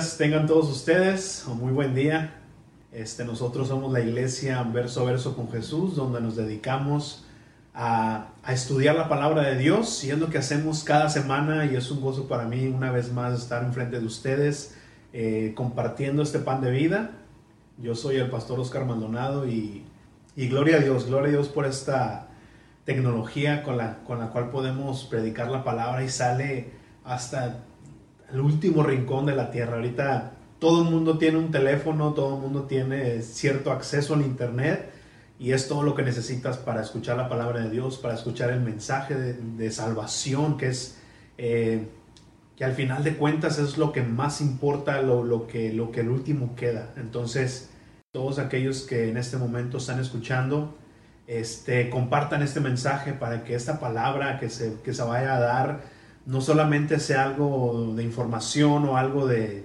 Tengan todos ustedes, o muy buen día. Este, nosotros somos la iglesia verso a verso con Jesús, donde nos dedicamos a, a, estudiar la palabra de Dios y es lo que hacemos cada semana y es un gozo para mí una vez más estar enfrente de ustedes eh, compartiendo este pan de vida. Yo soy el pastor Oscar Maldonado y, y gloria a Dios, gloria a Dios por esta tecnología con la, con la cual podemos predicar la palabra y sale hasta el último rincón de la tierra. Ahorita todo el mundo tiene un teléfono, todo el mundo tiene cierto acceso al internet y es todo lo que necesitas para escuchar la palabra de Dios, para escuchar el mensaje de, de salvación, que es eh, que al final de cuentas es lo que más importa, lo, lo, que, lo que el último queda. Entonces, todos aquellos que en este momento están escuchando, este, compartan este mensaje para que esta palabra que se, que se vaya a dar no solamente sea algo de información o algo de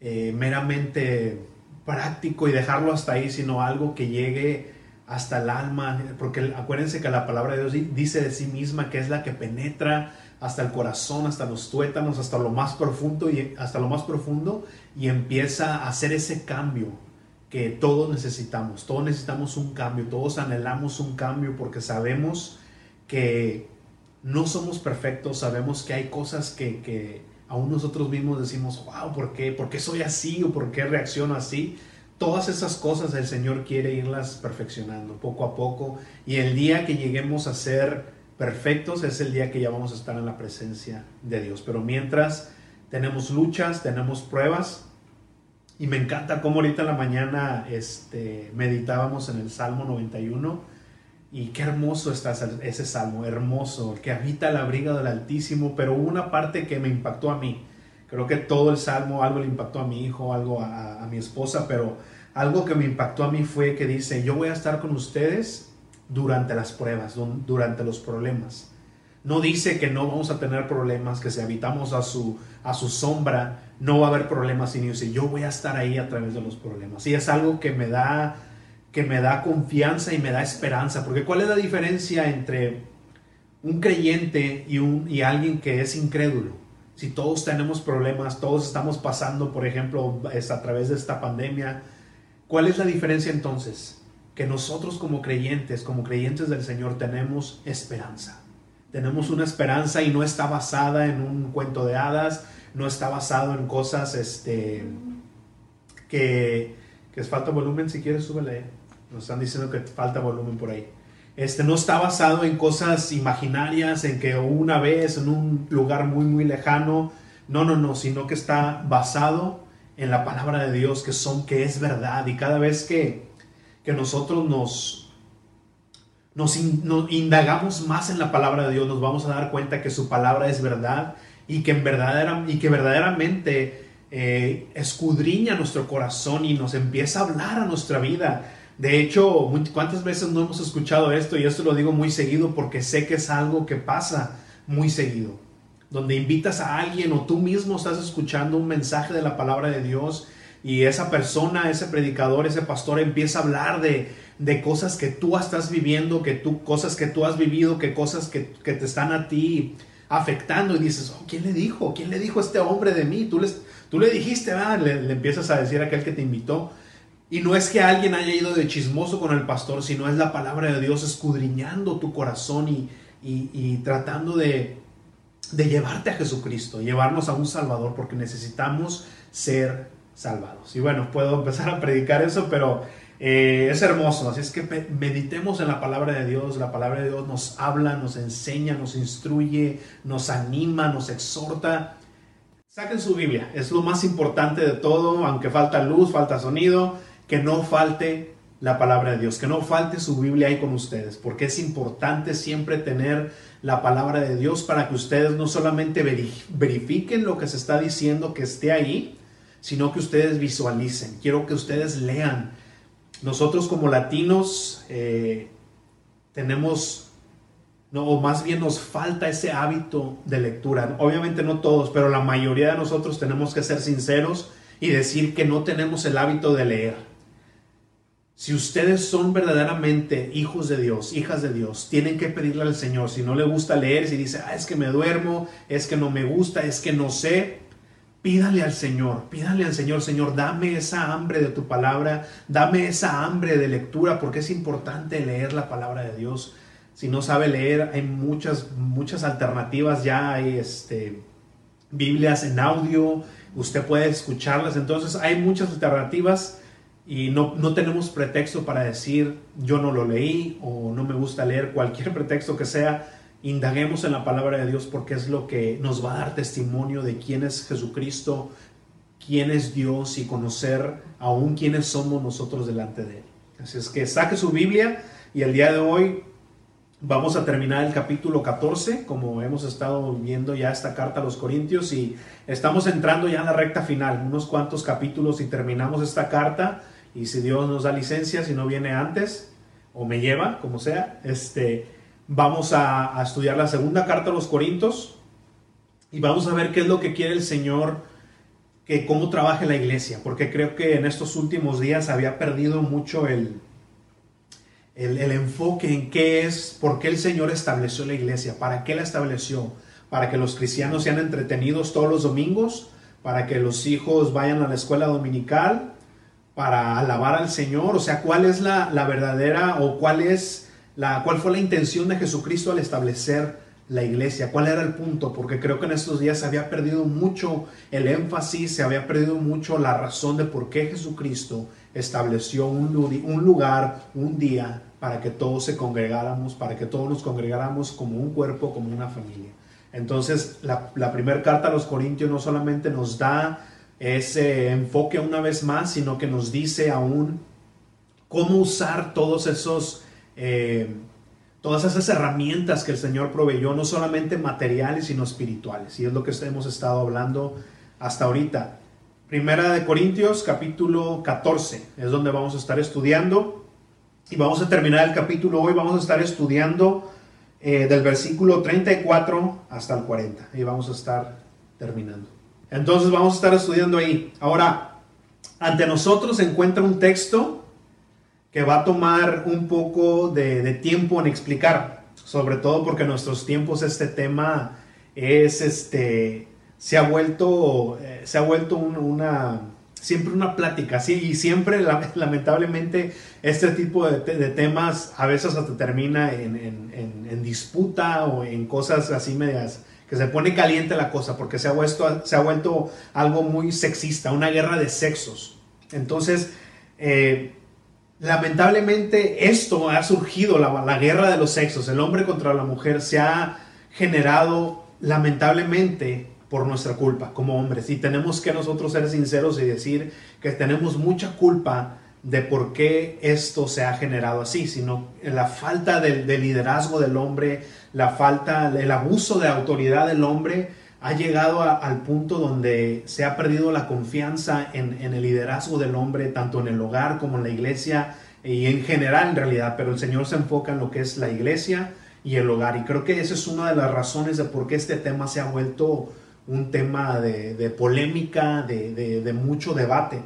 eh, meramente práctico y dejarlo hasta ahí, sino algo que llegue hasta el alma, porque acuérdense que la palabra de Dios dice de sí misma que es la que penetra hasta el corazón, hasta los tuétanos, hasta lo más profundo y hasta lo más profundo y empieza a hacer ese cambio que todos necesitamos. Todos necesitamos un cambio, todos anhelamos un cambio porque sabemos que no somos perfectos, sabemos que hay cosas que, que aún nosotros mismos decimos, wow, ¿por qué? ¿Por qué soy así o por qué reacciono así? Todas esas cosas el Señor quiere irlas perfeccionando poco a poco y el día que lleguemos a ser perfectos es el día que ya vamos a estar en la presencia de Dios. Pero mientras tenemos luchas, tenemos pruebas y me encanta cómo ahorita en la mañana este, meditábamos en el Salmo 91 y qué hermoso está ese salmo, hermoso, que habita el abrigo del Altísimo, pero una parte que me impactó a mí. Creo que todo el salmo, algo le impactó a mi hijo, algo a, mi esposa, pero algo que me impactó a mí fue que dice, yo voy a estar con ustedes durante las pruebas, durante los problemas. No dice que no vamos a tener problemas, que si habitamos a su, a su sombra, no va a haber problemas, sino dice, yo voy a estar ahí a través de los problemas. Y es algo que me da que me da confianza y me da esperanza. Porque ¿cuál es la diferencia entre un creyente y, un, y alguien que es incrédulo? Si todos tenemos problemas, todos estamos pasando, por ejemplo, a través de esta pandemia, ¿cuál es la diferencia entonces? Que nosotros como creyentes, como creyentes del Señor, tenemos esperanza. Tenemos una esperanza y no está basada en un cuento de hadas, no está basado en cosas este, que, que es falta volumen, si quieres, súbele. Nos están diciendo que falta volumen por ahí. Este no está basado en cosas imaginarias, en que una vez en un lugar muy, muy lejano. No, no, no, sino que está basado en la palabra de Dios, que son, que es verdad. Y cada vez que, que nosotros nos, nos, indagamos más en la palabra de Dios, nos vamos a dar cuenta que su palabra es verdad y que, en verdadera, y que verdaderamente eh, escudriña nuestro corazón y nos empieza a hablar a nuestra vida de hecho, ¿cuántas veces no hemos escuchado esto? Y esto lo digo muy seguido porque sé que es algo que pasa muy seguido. Donde invitas a alguien o tú mismo estás escuchando un mensaje de la palabra de Dios y esa persona, ese predicador, ese pastor empieza a hablar de, de cosas que tú estás viviendo, que tú, cosas que tú has vivido, que cosas que, que te están a ti afectando y dices, oh, ¿quién le dijo? ¿Quién le dijo a este hombre de mí? Tú, les, tú le dijiste, le, le, empiezas a decir a aquel que te invitó. Y no es que alguien haya ido de chismoso con el pastor, sino es la palabra de Dios escudriñando tu corazón y, y, tratando de, de llevarte a Jesucristo, llevarnos a un Salvador, porque necesitamos ser salvados. Y bueno, puedo empezar a predicar eso, pero eh, es hermoso. Así es que meditemos en la palabra de Dios. La palabra de Dios nos habla, nos enseña, nos instruye, nos anima, nos exhorta. Saquen su Biblia, es lo más importante de todo, aunque falta luz, falta sonido que no falte la palabra de Dios, que no falte su Biblia ahí con ustedes, porque es importante siempre tener la palabra de Dios para que ustedes no solamente verifiquen lo que se está diciendo que esté ahí, sino que ustedes visualicen. Quiero que ustedes lean. Nosotros como latinos eh, tenemos, no, o más bien nos falta ese hábito de lectura. Obviamente no todos, pero la mayoría de nosotros tenemos que ser sinceros y decir que no tenemos el hábito de leer. Si ustedes son verdaderamente hijos de Dios, hijas de Dios, tienen que pedirle al Señor. Si no le gusta leer, si dice, ah, es que me duermo, es que no me gusta, es que no sé, Pídale al Señor, pídale al Señor, Señor, dame esa hambre de tu palabra, dame esa hambre de lectura, porque es importante leer la palabra de Dios. Si no sabe leer, hay muchas, muchas alternativas, ya hay este, Biblias en audio, usted puede escucharlas, entonces hay muchas alternativas y no, no tenemos pretexto para decir yo no lo leí o no me gusta leer, cualquier pretexto que sea indaguemos en la palabra de Dios porque es lo que nos va a dar testimonio de quién es Jesucristo, quién es Dios y conocer aún quiénes somos nosotros delante de Él. Así es que saque su Biblia y el día de hoy vamos a terminar el capítulo 14, como hemos estado viendo ya esta carta a los Corintios y estamos entrando ya en la recta final, unos cuantos capítulos y terminamos esta carta y si Dios nos da licencia, si no viene antes o me lleva, como sea, este Vamos a, estudiar la segunda carta a los Corintios y vamos a ver qué es lo que quiere el Señor, que cómo trabaja la iglesia, porque creo que en estos últimos días había perdido mucho el, el, el, enfoque en qué es, por qué el Señor estableció la iglesia, para qué la estableció, para que los cristianos sean entretenidos todos los domingos, para que los hijos vayan a la escuela dominical, para alabar al Señor, o sea, cuál es la, la verdadera o cuál es cuál fue la intención de Jesucristo al establecer la iglesia, cuál era el punto, porque creo que en estos días se había perdido mucho el énfasis, se había perdido mucho la razón de por qué Jesucristo estableció un, un lugar, un día, para que todos se congregáramos, para que todos nos congregáramos como un cuerpo, como una familia. Entonces, la, la primera carta a los Corintios no solamente nos da ese enfoque una vez más, sino que nos dice aún cómo usar todos esos eh, todas esas herramientas que el Señor proveyó, no solamente materiales, sino espirituales. Y es lo que hemos estado hablando hasta ahorita. Primera de Corintios, capítulo 14, es donde vamos a estar estudiando. Y vamos a terminar el capítulo hoy, vamos a estar estudiando eh, del versículo 34 hasta el 40. Y vamos a estar terminando. Entonces vamos a estar estudiando ahí. Ahora, ante nosotros se encuentra un texto que va a tomar un poco de, tiempo en explicar, sobre todo porque en nuestros tiempos este tema es este se ha vuelto eh, se ha vuelto una siempre una plática y siempre lamentablemente este tipo de, temas a veces hasta termina en, en, disputa o en cosas así medias que se pone caliente la cosa porque se ha vuelto, algo muy sexista, una guerra de sexos. Entonces, eh, lamentablemente esto ha surgido, la, guerra de los sexos, el hombre contra la mujer, se ha generado lamentablemente por nuestra culpa como hombres. Y tenemos que nosotros ser sinceros y decir que tenemos mucha culpa de por qué esto se ha generado así, sino la falta de, liderazgo del hombre, la falta, el abuso de autoridad del hombre ha llegado al punto donde se ha perdido la confianza en, el liderazgo del hombre, tanto en el hogar como en la iglesia y en general en realidad, pero el Señor se enfoca en lo que es la iglesia y el hogar. Y creo que esa es una de las razones de por qué este tema se ha vuelto un tema de, polémica, de, de mucho debate.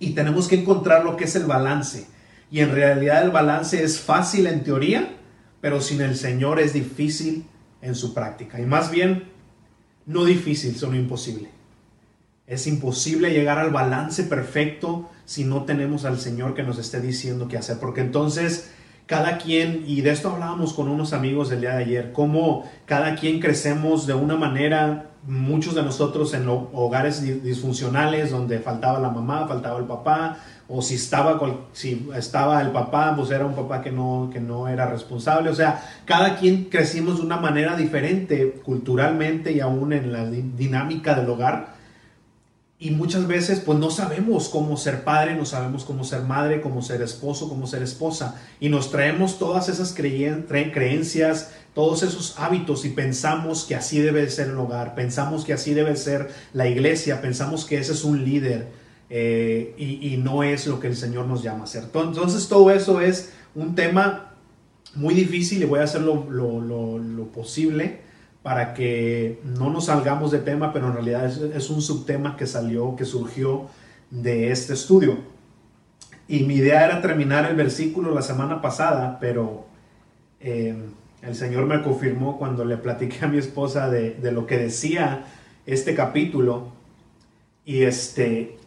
Y tenemos que encontrar lo que es el balance. Y en realidad el balance es fácil en teoría, pero sin el Señor es difícil en su práctica. Y más bien no difícil, sino imposible. Es imposible llegar al balance perfecto si no tenemos al Señor que nos esté diciendo qué hacer, porque entonces cada quien, y de esto hablábamos con unos amigos el día de ayer, cómo cada quien crecemos de una manera, muchos de nosotros en hogares disfuncionales donde faltaba la mamá, faltaba el papá, o si estaba, si estaba el papá, pues era un papá que no, que no era responsable. O sea, cada quien crecimos de una manera diferente culturalmente y aún en la dinámica del hogar. Y muchas veces pues no sabemos cómo ser padre, no sabemos cómo ser madre, cómo ser esposo, cómo ser esposa. Y nos traemos todas esas creencias, todos esos hábitos y pensamos que así debe ser el hogar, pensamos que así debe ser la iglesia, pensamos que ese es un líder eh, y, no es lo que el Señor nos llama a hacer. Entonces todo eso es un tema muy difícil y voy a hacer lo, posible para que no nos salgamos de tema, pero en realidad es, un subtema que salió, que surgió de este estudio. Y mi idea era terminar el versículo la semana pasada, pero eh, el Señor me confirmó cuando le platiqué a mi esposa de lo que decía este capítulo Y este,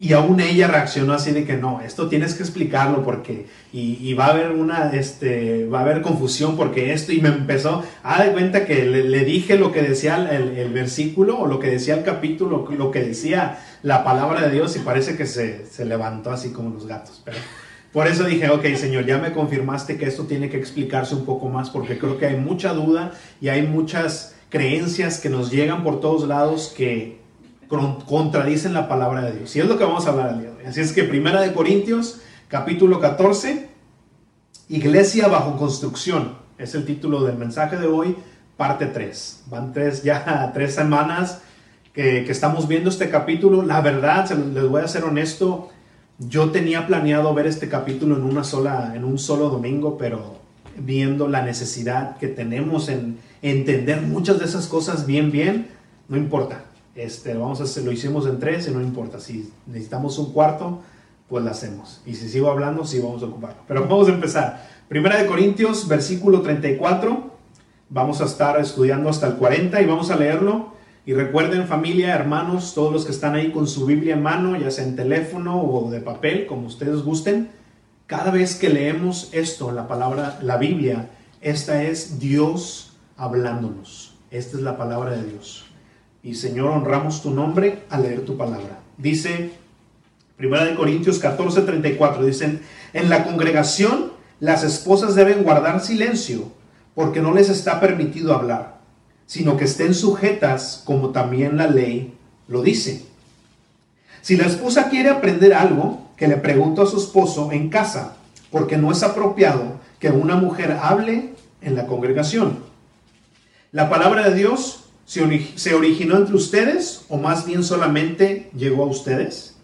y aún ella reaccionó así de que no, esto tienes que explicarlo porque, y, va a haber una, este, va a haber confusión porque esto, y me empezó a dar cuenta que le, dije lo que decía el, versículo o lo que decía el capítulo, lo que decía la palabra de Dios y parece que se, levantó así como los gatos. Pero por eso dije, ok, Señor, ya me confirmaste que esto tiene que explicarse un poco más porque creo que hay mucha duda y hay muchas creencias que nos llegan por todos lados que contradicen la palabra de Dios. Y es lo que vamos a hablar el día de hoy. Así es que Primera de Corintios, capítulo 14, Iglesia bajo construcción. Es el título del mensaje de hoy, parte 3. Van tres, ya tres semanas que, que estamos viendo este capítulo. La verdad, les voy a ser honesto, yo tenía planeado ver este capítulo en, una sola, en un solo domingo, pero viendo la necesidad que tenemos en entender muchas de esas cosas bien, bien, no importa este, vamos a hacer, lo hicimos en tres y no importa. Si necesitamos un cuarto, pues lo hacemos. Y si sigo hablando, sí vamos a ocuparlo. Pero vamos a empezar. Primera de Corintios, versículo 34. Vamos a estar estudiando hasta el 40 y vamos a leerlo. Y recuerden familia, hermanos, todos los que están ahí con su Biblia en mano, ya sea en teléfono o de papel, como ustedes gusten, cada vez que leemos esto, la palabra, la Biblia, esta es Dios hablándonos. Esta es la palabra de Dios. Y Señor, honramos tu nombre al leer tu palabra. Dice, Primera de Corintios 14, 34, dicen, en la congregación las esposas deben guardar silencio porque no les está permitido hablar, sino que estén sujetas como también la ley lo dice. Si la esposa quiere aprender algo, que le pregunte a su esposo en casa, porque no es apropiado que una mujer hable en la congregación. La palabra de Dios ¿Se originó entre ustedes o más bien solamente llegó a ustedes?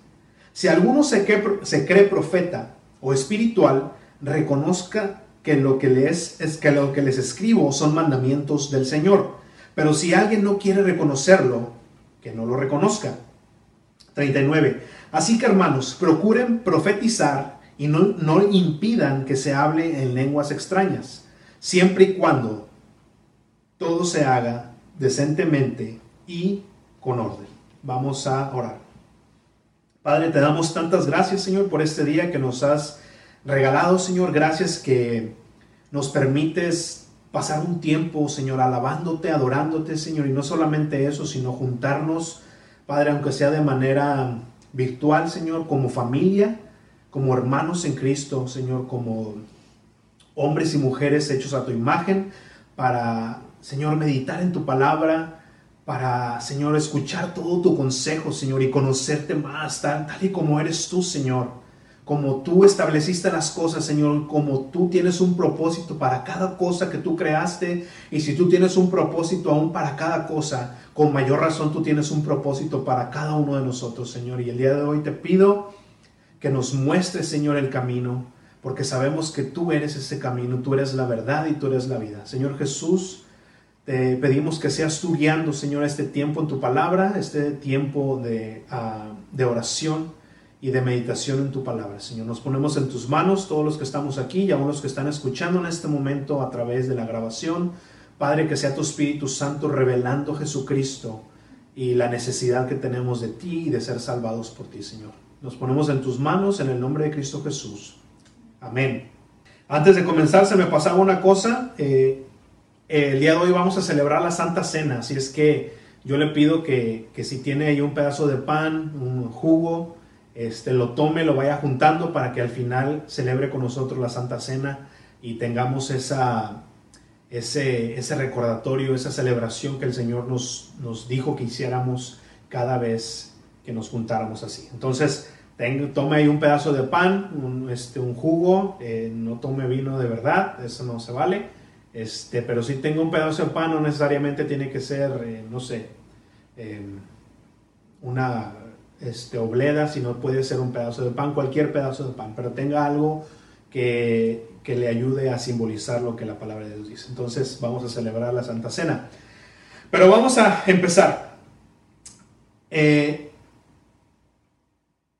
Si alguno se cree, profeta o espiritual, reconozca que lo que, les, es que lo que les escribo son mandamientos del Señor. Pero si alguien no quiere reconocerlo, que no lo reconozca. 39. Así que hermanos, procuren profetizar y no, no impidan que se hable en lenguas extrañas, siempre y cuando todo se haga decentemente y con orden. Vamos a orar. Padre, te damos tantas gracias, Señor, por este día que nos has regalado, Señor. Gracias que nos permites pasar un tiempo, Señor, alabándote, adorándote, Señor. Y no solamente eso, sino juntarnos, Padre, aunque sea de manera virtual, Señor, como familia, como hermanos en Cristo, Señor, como hombres y mujeres hechos a tu imagen, para Señor, meditar en tu palabra, para, Señor, escuchar todo tu consejo, Señor, y conocerte más, tal, tal y como eres tú, Señor. Como tú estableciste las cosas, Señor, como tú tienes un propósito para cada cosa que tú creaste, y si tú tienes un propósito aún para cada cosa, con mayor razón tú tienes un propósito para cada uno de nosotros, Señor. Y el día de hoy te pido que nos muestres, Señor, el camino, porque sabemos que tú eres ese camino, tú eres la verdad y tú eres la vida. Señor Jesús, te pedimos que seas tú guiando, Señor, este tiempo en tu palabra, este tiempo de, ah, de, oración y de meditación en tu palabra. Señor, nos ponemos en tus manos, todos los que estamos aquí y aún los que están escuchando en este momento a través de la grabación. Padre, que sea tu Espíritu Santo revelando Jesucristo y la necesidad que tenemos de ti y de ser salvados por ti, Señor. Nos ponemos en tus manos en el nombre de Cristo Jesús. Amén. Antes de comenzar, se me pasaba una cosa. Eh, el día de hoy vamos a celebrar la Santa Cena, así es que yo le pido que, si tiene ahí un pedazo de pan, un jugo, este, lo tome, lo vaya juntando para que al final celebre con nosotros la Santa Cena y tengamos esa, ese, ese recordatorio, esa celebración que el Señor nos, nos dijo que hiciéramos cada vez que nos juntáramos así. Entonces, tome ahí un pedazo de pan, un, este, un jugo, eh, no tome vino de verdad, eso no se vale este, pero si tengo un pedazo de pan, no necesariamente tiene que ser, eh, no sé, em, una este, obleda, sino puede ser un pedazo de pan, cualquier pedazo de pan, pero tenga algo que, le ayude a simbolizar lo que la palabra de Dios dice. Entonces vamos a celebrar la Santa Cena. Pero vamos a empezar. Eh,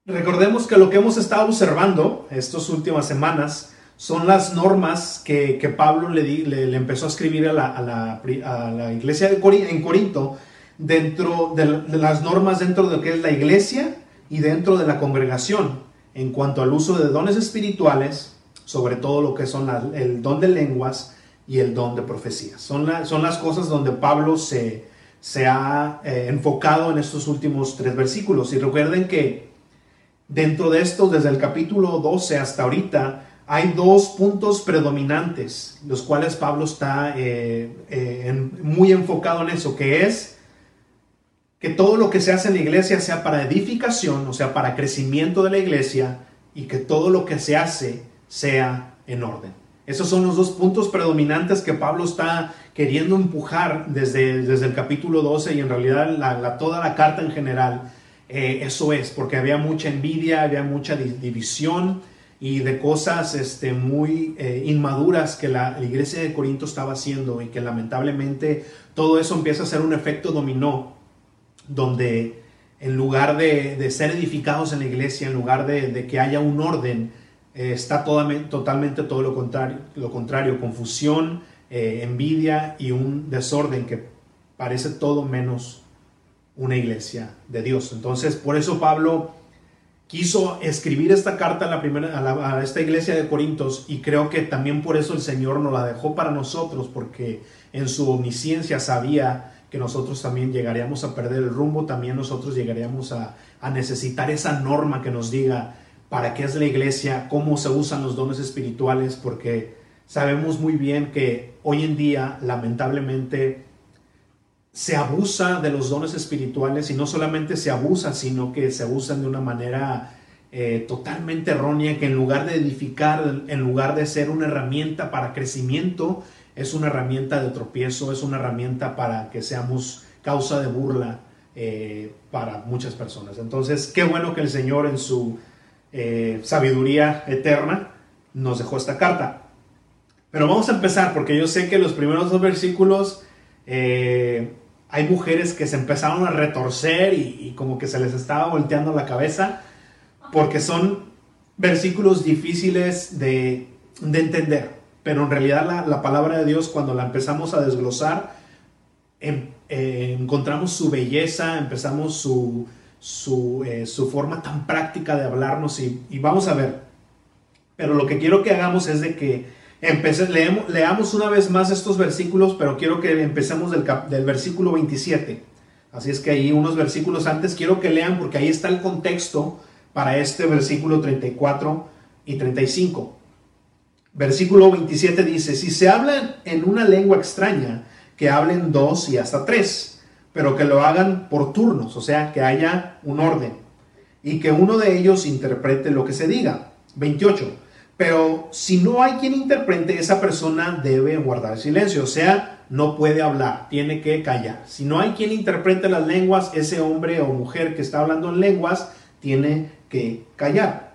recordemos que lo que hemos estado observando estas últimas semanas son las normas que, Pablo le, le, empezó a escribir a la, iglesia de en Corinto dentro de, las normas dentro de lo que es la iglesia y dentro de la congregación en cuanto al uso de dones espirituales, sobre todo lo que son el don de lenguas y el don de profecía. Son, son las cosas donde Pablo se, se ha eh, enfocado en estos últimos tres versículos. Y recuerden que dentro de esto, desde el capítulo 12 hasta ahorita, hay dos puntos predominantes, los cuales Pablo está eh, eh, muy enfocado en eso, que es que todo lo que se hace en la iglesia sea para edificación, o sea, para crecimiento de la iglesia, y que todo lo que se hace sea en orden. Esos son los dos puntos predominantes que Pablo está queriendo empujar desde, desde el capítulo 12 y en realidad toda la carta en general. Eh, eso es, porque había mucha envidia, había mucha división y de cosas este, muy eh, inmaduras que la, iglesia de Corinto estaba haciendo y que lamentablemente todo eso empieza a ser un efecto dominó, donde en lugar de, ser edificados en la iglesia, en lugar de, que haya un orden, eh, está totalmente todo lo contrario, lo contrario confusión, eh, envidia y un desorden que parece todo menos una iglesia de Dios. Entonces, por eso Pablo quiso escribir esta carta a, la primera, a, esta iglesia de Corintios y creo que también por eso el Señor nos la dejó para nosotros, porque en su omnisciencia sabía que nosotros también llegaríamos a perder el rumbo, también nosotros llegaríamos a, a necesitar esa norma que nos diga para qué es la iglesia, cómo se usan los dones espirituales, porque sabemos muy bien que hoy en día, lamentablemente, se abusa de los dones espirituales y no solamente se abusa, sino que se abusan de una manera eh, totalmente errónea, que en lugar de edificar, en lugar de ser una herramienta para crecimiento, es una herramienta de tropiezo, es una herramienta para que seamos causa de burla eh, para muchas personas. Entonces, qué bueno que el Señor en su eh, sabiduría eterna nos dejó esta carta. Pero vamos a empezar porque yo sé que los primeros dos versículos hay mujeres que se empezaron a retorcer y, como que se les estaba volteando la cabeza porque son versículos difíciles de, entender. Pero en realidad la, palabra de Dios cuando la empezamos a desglosar, em, eh, encontramos su belleza, empezamos su, eh, su, forma tan práctica de hablarnos y, y vamos a ver. Pero lo que quiero que hagamos es de que leamos, una vez más estos versículos, pero quiero que empecemos del, del versículo 27. Así es que ahí unos versículos antes quiero que lean porque ahí está el contexto para este versículo 34 y 35. Versículo 27 dice, si se habla en una lengua extraña, que hablen dos y hasta tres, pero que lo hagan por turnos, o sea, que haya un orden, y que uno de ellos interprete lo que se diga. 28. Pero si no hay quien interprete, esa persona debe guardar silencio, o sea, no puede hablar, tiene que callar. Si no hay quien interprete las lenguas, ese hombre o mujer que está hablando en lenguas tiene que callar.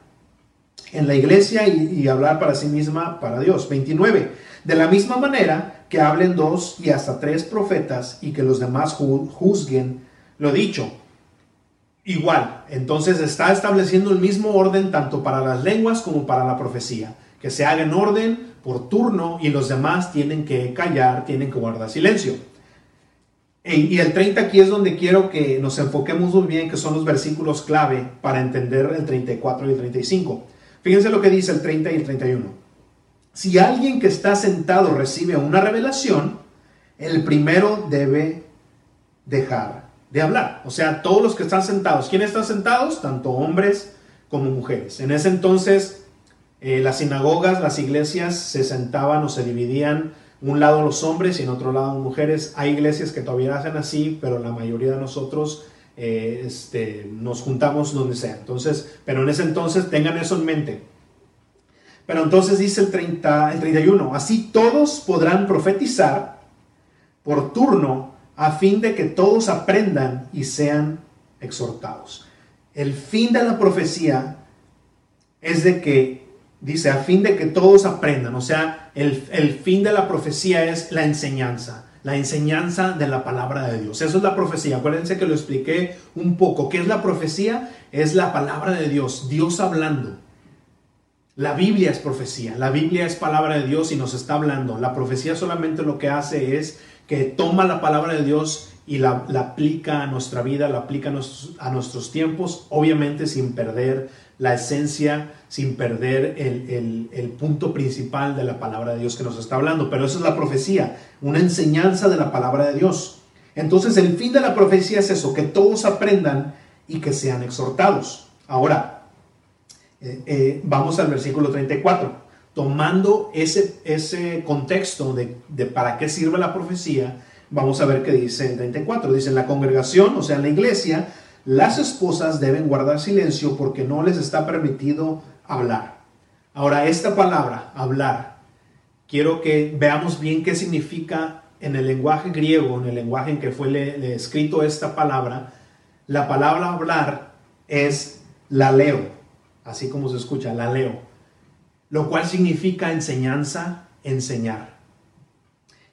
En la iglesia y, hablar para sí misma, para Dios. 29. De la misma manera que hablen dos y hasta tres profetas y que los demás juzguen lo dicho igual. Entonces está estableciendo el mismo orden tanto para las lenguas como para la profecía. Que se haga en orden por turno y los demás tienen que callar, tienen que guardar silencio. Y el 30 aquí es donde quiero que nos enfoquemos muy bien, que son los versículos clave para entender el 34 y el 35. Fíjense lo que dice el 30 y el 31. Si alguien que está sentado recibe una revelación, el primero debe dejar de hablar. O sea, todos los que están sentados. ¿Quiénes están sentados? Tanto hombres como mujeres. En ese entonces, eh, las sinagogas, las iglesias se sentaban o se dividían un lado los hombres y en otro lado mujeres. Hay iglesias que todavía hacen así, pero la mayoría de nosotros eh, este, nos juntamos donde sea. Entonces, pero en ese entonces tengan eso en mente. Pero entonces dice el, 30, el 31, así todos podrán profetizar por turno a fin de que todos aprendan y sean exhortados. El fin de la profecía es de que, dice, a fin de que todos aprendan, o sea, el, el fin de la profecía es la enseñanza, la enseñanza de la palabra de Dios. Eso es la profecía. Acuérdense que lo expliqué un poco. ¿Qué es la profecía? Es la palabra de Dios, Dios hablando. La Biblia es profecía, la Biblia es palabra de Dios y nos está hablando. La profecía solamente lo que hace es que toma la palabra de Dios y la, aplica a nuestra vida, la aplica a nuestros, tiempos, obviamente sin perder la esencia, sin perder el, el, punto principal de la palabra de Dios que nos está hablando. Pero eso es la profecía, una enseñanza de la palabra de Dios. Entonces el fin de la profecía es eso, que todos aprendan y que sean exhortados. Ahora, eh, eh, vamos al versículo 34. Tomando ese, ese contexto de, de para qué sirve la profecía, Vamos a ver qué dice en 34. Dice, en la congregación, o sea, en la iglesia, las esposas deben guardar silencio porque no les está permitido hablar. Ahora, esta palabra, hablar, quiero que veamos bien qué significa en el lenguaje griego, en el lenguaje en que fue escrito esta palabra. La palabra hablar es la leo, así como se escucha, la leo, lo cual significa enseñanza, enseñar.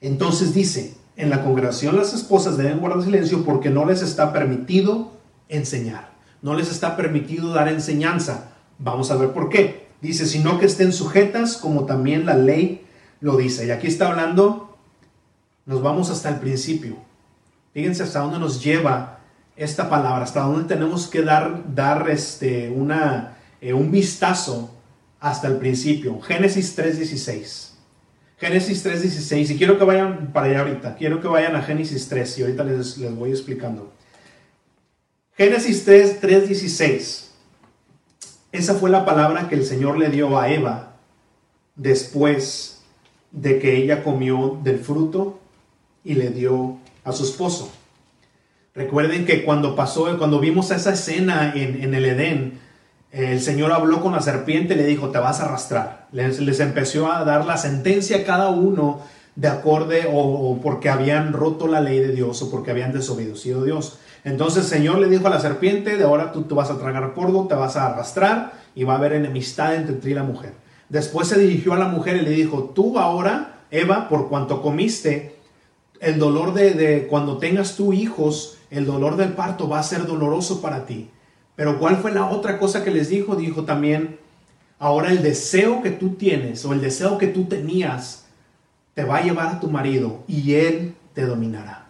Entonces dice, en la congregación las esposas deben guardar silencio porque no les está permitido enseñar. No les está permitido dar enseñanza. Vamos a ver por qué. Dice, sino que estén sujetas como también la ley lo dice. Y aquí está hablando, nos vamos hasta el principio. Fíjense hasta dónde nos lleva esta palabra, hasta dónde tenemos que dar, dar este, una, eh, un vistazo hasta el principio. Génesis 3.16. Génesis 3.16, y quiero que vayan para allá ahorita, quiero que vayan a Génesis 3 y ahorita les, les voy explicando. Génesis 3.16, esa fue la palabra que el Señor le dio a Eva después de que ella comió del fruto y le dio a su esposo. Recuerden que cuando pasó, cuando vimos esa escena en, en el Edén, el Señor habló con la serpiente y le dijo, te vas a arrastrar. Les, empezó a dar la sentencia a cada uno de acorde o, porque habían roto la ley de Dios o porque habían desobedecido a Dios. Entonces el Señor le dijo a la serpiente, de ahora tú, tú vas a tragar polvo, te vas a arrastrar y va a haber enemistad entre ti y la mujer. Después se dirigió a la mujer y le dijo, tú ahora, Eva, por cuanto comiste, el dolor de, de cuando tengas tú hijos, el dolor del parto va a ser doloroso para ti. Pero ¿cuál fue la otra cosa que les dijo? Dijo también, ahora el deseo que tú tienes o el deseo que tú tenías te va a llevar a tu marido y él te dominará.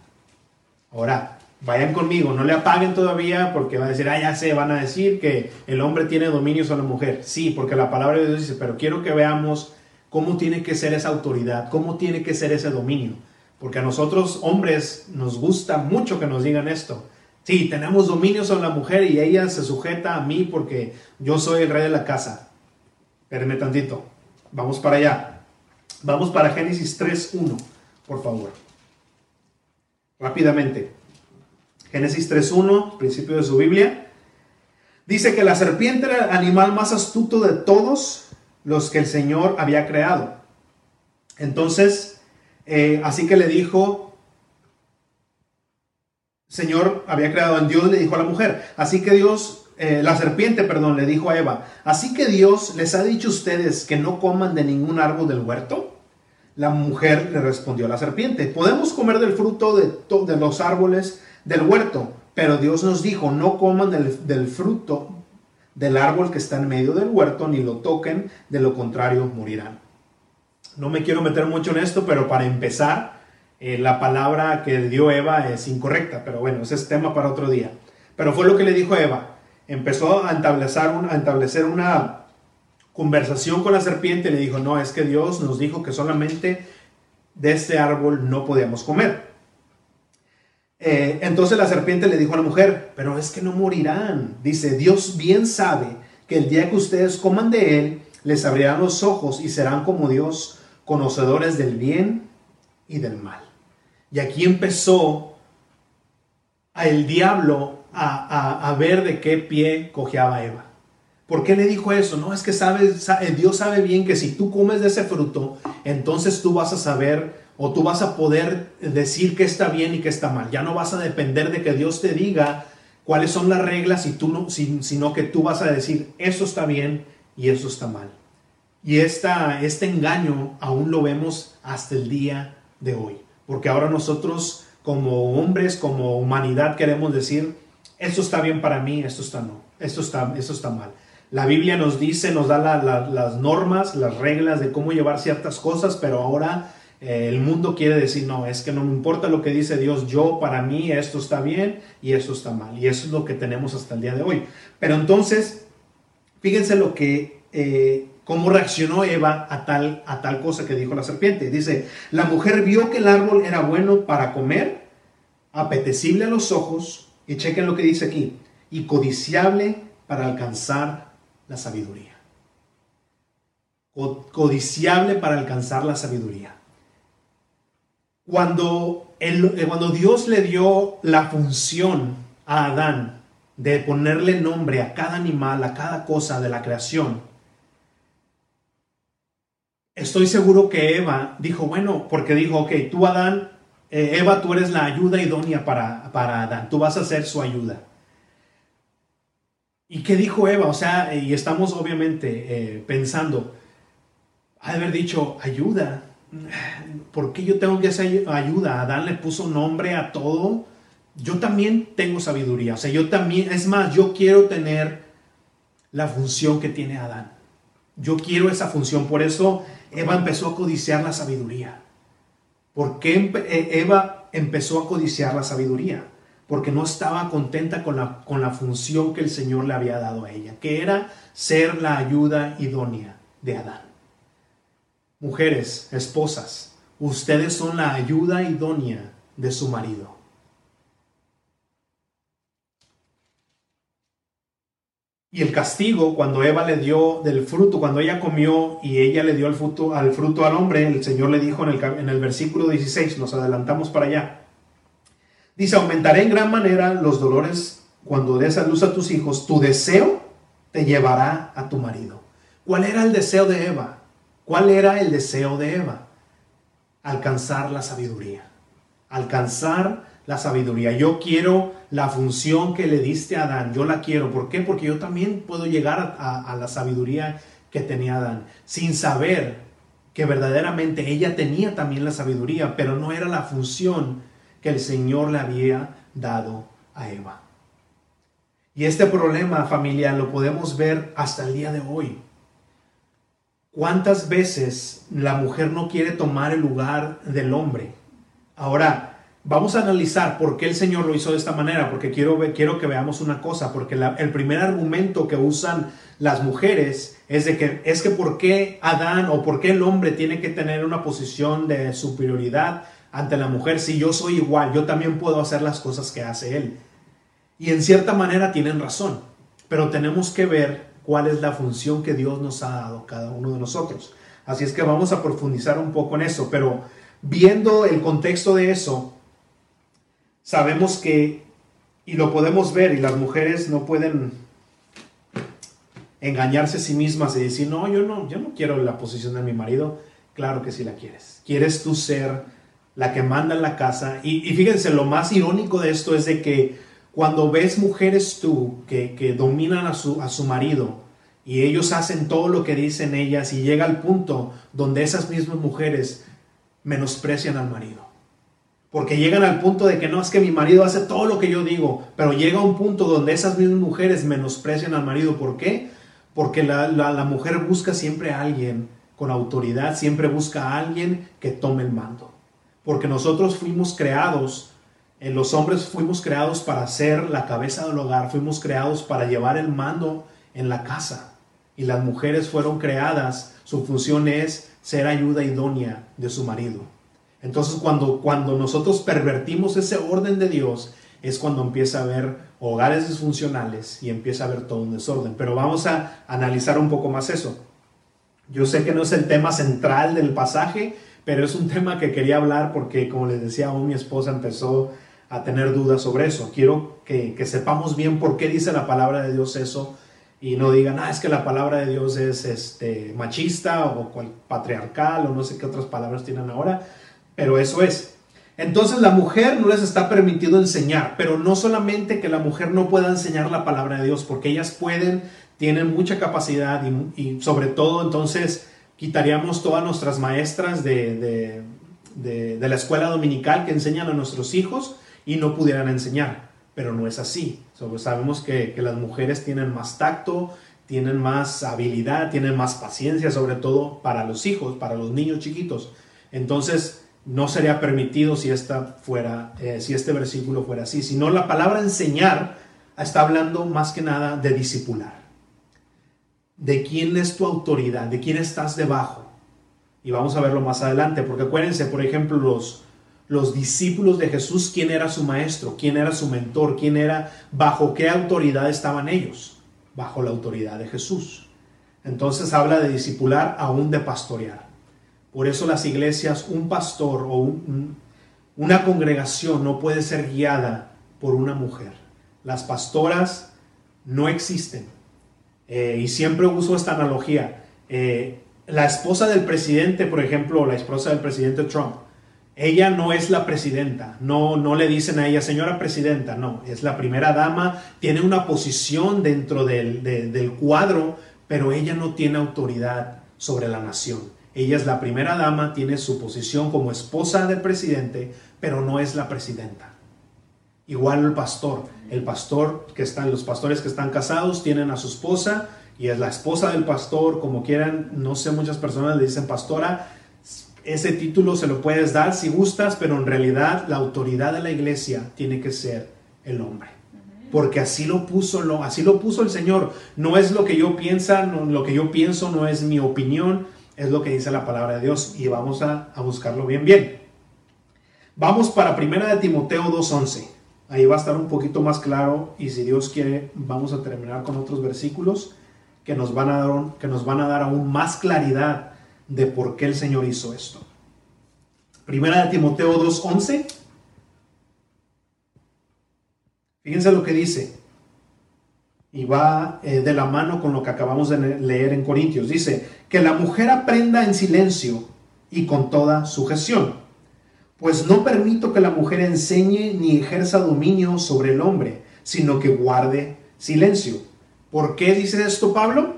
Ahora, vayan conmigo, no le apaguen todavía porque va a decir, ah, ya sé, van a decir que el hombre tiene dominio sobre la mujer. Sí, porque la palabra de Dios dice, pero quiero que veamos cómo tiene que ser esa autoridad, cómo tiene que ser ese dominio. Porque a nosotros hombres nos gusta mucho que nos digan esto. Sí, tenemos dominio sobre la mujer y ella se sujeta a mí porque yo soy el rey de la casa. Espérenme tantito. Vamos para allá. Vamos para Génesis 3.1, por favor. Rápidamente. Génesis 3.1, principio de su Biblia. Dice que la serpiente era el animal más astuto de todos los que el Señor había creado. Entonces, eh, así que le dijo Señor había creado en Dios, le dijo a la mujer. Así que Dios, eh, la serpiente, perdón, le dijo a Eva. Así que Dios les ha dicho a ustedes que no coman de ningún árbol del huerto. La mujer le respondió a la serpiente, podemos comer del fruto de, los árboles del huerto, pero Dios nos dijo, no coman del fruto del árbol que está en medio del huerto, ni lo toquen, de lo contrario morirán. No me quiero meter mucho en esto, pero para empezar, eh, la palabra que dio Eva es incorrecta, pero bueno, ese es tema para otro día. Pero fue lo que le dijo Eva. Empezó a establecer, a establecer una conversación con la serpiente y le dijo, no, es que Dios nos dijo que solamente de este árbol no podíamos comer. Eh, entonces la serpiente le dijo a la mujer, pero es que no morirán. Dice, Dios bien sabe que el día que ustedes coman de él, les abrirán los ojos y serán como Dios, conocedores del bien y del mal. Y aquí empezó el diablo a, ver de qué pie cojeaba Eva. ¿Por qué le dijo eso? No, es que sabe, Dios sabe bien que si tú comes de ese fruto, entonces tú vas a saber o tú vas a poder decir que está bien y que está mal. Ya no vas a depender de que Dios te diga cuáles son las reglas y tú no, sino que tú vas a decir eso está bien y eso está mal. Y esta, este engaño aún lo vemos hasta el día de hoy. Porque ahora nosotros como hombres, como humanidad queremos decir, esto está bien para mí, esto está no, esto está, esto está mal. La Biblia nos dice, nos da las normas, las reglas de cómo llevar ciertas cosas, pero ahora Eh, el mundo quiere decir, no, es que no me importa lo que dice Dios, yo para mí esto está bien y esto está mal. Y eso es lo que tenemos hasta el día de hoy. Pero entonces, fíjense lo que, eh, cómo reaccionó Eva a tal, a tal cosa que dijo la serpiente. Dice, la mujer vio que el árbol era bueno para comer, apetecible a los ojos, y chequen lo que dice aquí, y codiciable para alcanzar la sabiduría. Codiciable para alcanzar la sabiduría. Cuando, el, cuando Dios le dio la función a Adán de ponerle nombre a cada animal, a cada cosa de la creación, estoy seguro que Eva dijo, bueno, porque dijo, ok, tú Adán, eh, Eva, tú eres la ayuda idónea para, para Adán, tú vas a ser su ayuda. ¿Y qué dijo Eva? O sea, y estamos obviamente eh, pensando, haber dicho, ayuda. ¿Por qué yo tengo que hacer ayuda? Adán le puso nombre a todo. Yo también tengo sabiduría. O sea, yo también, es más, yo quiero tener la función que tiene Adán. Yo quiero esa función. Por eso Eva empezó a codiciar la sabiduría. ¿Por qué eh, Eva empezó a codiciar la sabiduría? porque no estaba contenta con la, con la función que el Señor le había dado a ella, que era ser la ayuda idónea de Adán. Mujeres, esposas, ustedes son la ayuda idónea de su marido. Y el castigo, cuando Eva le dio del fruto, cuando ella comió y ella le dio el fruto, al fruto al hombre, el Señor le dijo en el, en el versículo 16, nos adelantamos para allá, Dice, aumentaré en gran manera los dolores cuando des a luz a tus hijos. Tu deseo te llevará a tu marido. ¿Cuál era el deseo de Eva? ¿Cuál era el deseo de Eva? Alcanzar la sabiduría. Alcanzar la sabiduría. Yo quiero la función que le diste a Adán. Yo la quiero. ¿Por qué? Porque yo también puedo llegar a, la sabiduría que tenía Adán. Sin saber que verdaderamente ella tenía también la sabiduría, pero no era la función que el Señor le había dado a Eva. Y este problema familiar lo podemos ver hasta el día de hoy. ¿Cuántas veces la mujer no quiere tomar el lugar del hombre? Ahora, vamos a analizar por qué el Señor lo hizo de esta manera, porque quiero, quiero que veamos una cosa, porque el primer argumento que usan las mujeres es de que es que por qué Adán o por qué el hombre tiene que tener una posición de superioridad ante la mujer, si yo soy igual, yo también puedo hacer las cosas que hace él. Y en cierta manera tienen razón, pero tenemos que ver cuál es la función que Dios nos ha dado cada uno de nosotros. Así es que vamos a profundizar un poco en eso, pero viendo el contexto de eso, sabemos que, y lo podemos ver, y las mujeres no pueden engañarse a sí mismas y decir, no, yo no, yo no quiero la posición de mi marido. Claro que sí la quieres. Quieres tú ser la que manda en la casa. Y, fíjense, lo más irónico de esto es de que cuando ves mujeres tú que, dominan a su, a su marido y ellos hacen todo lo que dicen ellas y llega al punto donde esas mismas mujeres menosprecian al marido. Porque llegan al punto de que no es que mi marido hace todo lo que yo digo, pero llega un punto donde esas mismas mujeres menosprecian al marido. ¿Por qué? Porque la, la mujer busca siempre a alguien con autoridad, siempre busca a alguien que tome el mando porque nosotros fuimos creados, en los hombres fuimos creados para ser la cabeza del hogar, fuimos creados para llevar el mando en la casa. Y las mujeres fueron creadas, su función es ser ayuda idónea de su marido. Entonces cuando, cuando nosotros pervertimos ese orden de Dios, es cuando empieza a haber hogares disfuncionales y empieza a haber todo un desorden. Pero vamos a analizar un poco más eso. Yo sé que no es el tema central del pasaje, pero es un tema que quería hablar porque, como les decía, aún mi esposa empezó a tener dudas sobre eso. Quiero que, sepamos bien por qué dice la palabra de Dios eso y no digan, ah, es que la palabra de Dios es este, machista o patriarcal o no sé qué otras palabras tienen ahora, pero eso es. Entonces la mujer no les está permitido enseñar, pero no solamente que la mujer no pueda enseñar la palabra de Dios, porque ellas pueden, tienen mucha capacidad y, sobre todo entonces quitaríamos todas nuestras maestras de, la escuela dominical que enseñan a nuestros hijos y no pudieran enseñar. Pero no es así. sabemos que, que, las mujeres tienen más tacto, tienen más habilidad, tienen más paciencia, sobre todo para los hijos, para los niños chiquitos. entonces no sería permitido si, esta fuera, eh, si este versículo fuera así, sino la palabra enseñar está hablando más que nada de discipular. De quién es tu autoridad, de quién estás debajo. Y vamos a verlo más adelante, porque acuérdense, por ejemplo, los, los discípulos de Jesús, quién era su maestro, quién era su mentor, quién era, bajo qué autoridad estaban ellos, bajo la autoridad de Jesús. Entonces habla de discipular aún de pastorear. Por eso las iglesias, un pastor o una congregación no puede ser guiada por una mujer. Las pastoras no existen. Eh, y siempre uso esta analogía. Eh, la esposa del presidente, por ejemplo, la esposa del presidente Trump, ella no es la presidenta, no, no le dicen a ella, señora presidenta, no, es la primera dama, tiene una posición dentro del, del cuadro, pero ella no tiene autoridad sobre la nación. Ella es la primera dama, tiene su posición como esposa del presidente, pero no es la presidenta. Igual el pastor, el pastor que están, los pastores que están casados tienen a su esposa y es la esposa del pastor, como quieran, no sé, muchas personas le dicen pastora, ese título se lo puedes dar si gustas, pero en realidad la autoridad de la iglesia tiene que ser el hombre. Porque así lo puso, así lo puso el Señor. No es lo que yo piensa, lo que yo pienso no es mi opinión, es lo que dice la palabra de Dios y vamos a, buscarlo bien, bien. Vamos para Primera de Timoteo 2.11. Ahí va a estar un poquito más claro y si Dios quiere vamos a terminar con otros versículos que nos van a dar, que nos van a dar aún más claridad de por qué el Señor hizo esto. Primera de Timoteo 2.11. Fíjense lo que dice y va eh, de la mano con lo que acabamos de leer en Corintios. Dice, que la mujer aprenda en silencio y con toda sujeción, pues no permito que la mujer enseñe ni ejerza dominio sobre el hombre, sino que guarde silencio. ¿Por qué dice esto Pablo?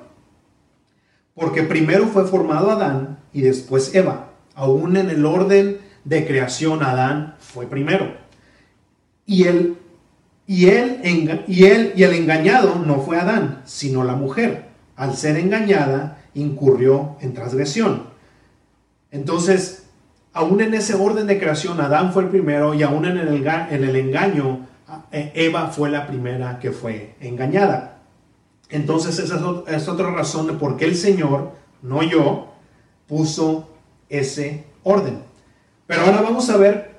Porque primero fue formado Adán y después Eva. Aún en el orden de creación Adán fue primero. Y el y él, y él y el engañado no fue Adán, sino la mujer. Al ser engañada, incurrió en transgresión. Entonces, aún en ese orden de creación, Adán fue el primero y aún en el, en el engaño, eh, Eva fue la primera que fue engañada. Entonces, esa es otra razón de por qué el Señor, no yo, puso ese orden. Pero ahora vamos a ver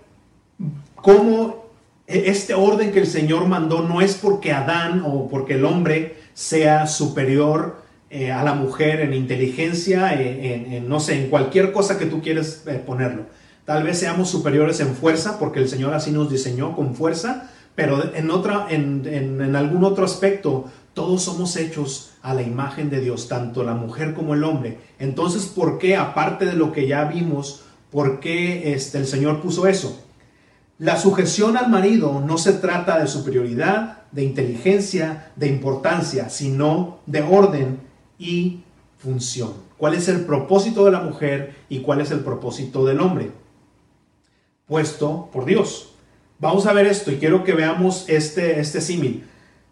cómo e, este orden que el Señor mandó no es porque Adán o porque el hombre sea superior eh, a la mujer en inteligencia, en, no sé, en cualquier cosa que tú quieres eh, ponerlo. Tal vez seamos superiores en fuerza, porque el Señor así nos diseñó con fuerza, pero en, otra, en, en algún otro aspecto, todos somos hechos a la imagen de Dios, tanto la mujer como el hombre. Entonces, ¿por qué, aparte de lo que ya vimos, por qué este, el Señor puso eso? La sujeción al marido no se trata de superioridad, de inteligencia, de importancia, sino de orden y función. ¿Cuál es el propósito de la mujer y cuál es el propósito del hombre? Puesto por Dios. Vamos a ver esto y quiero que veamos este, este símil.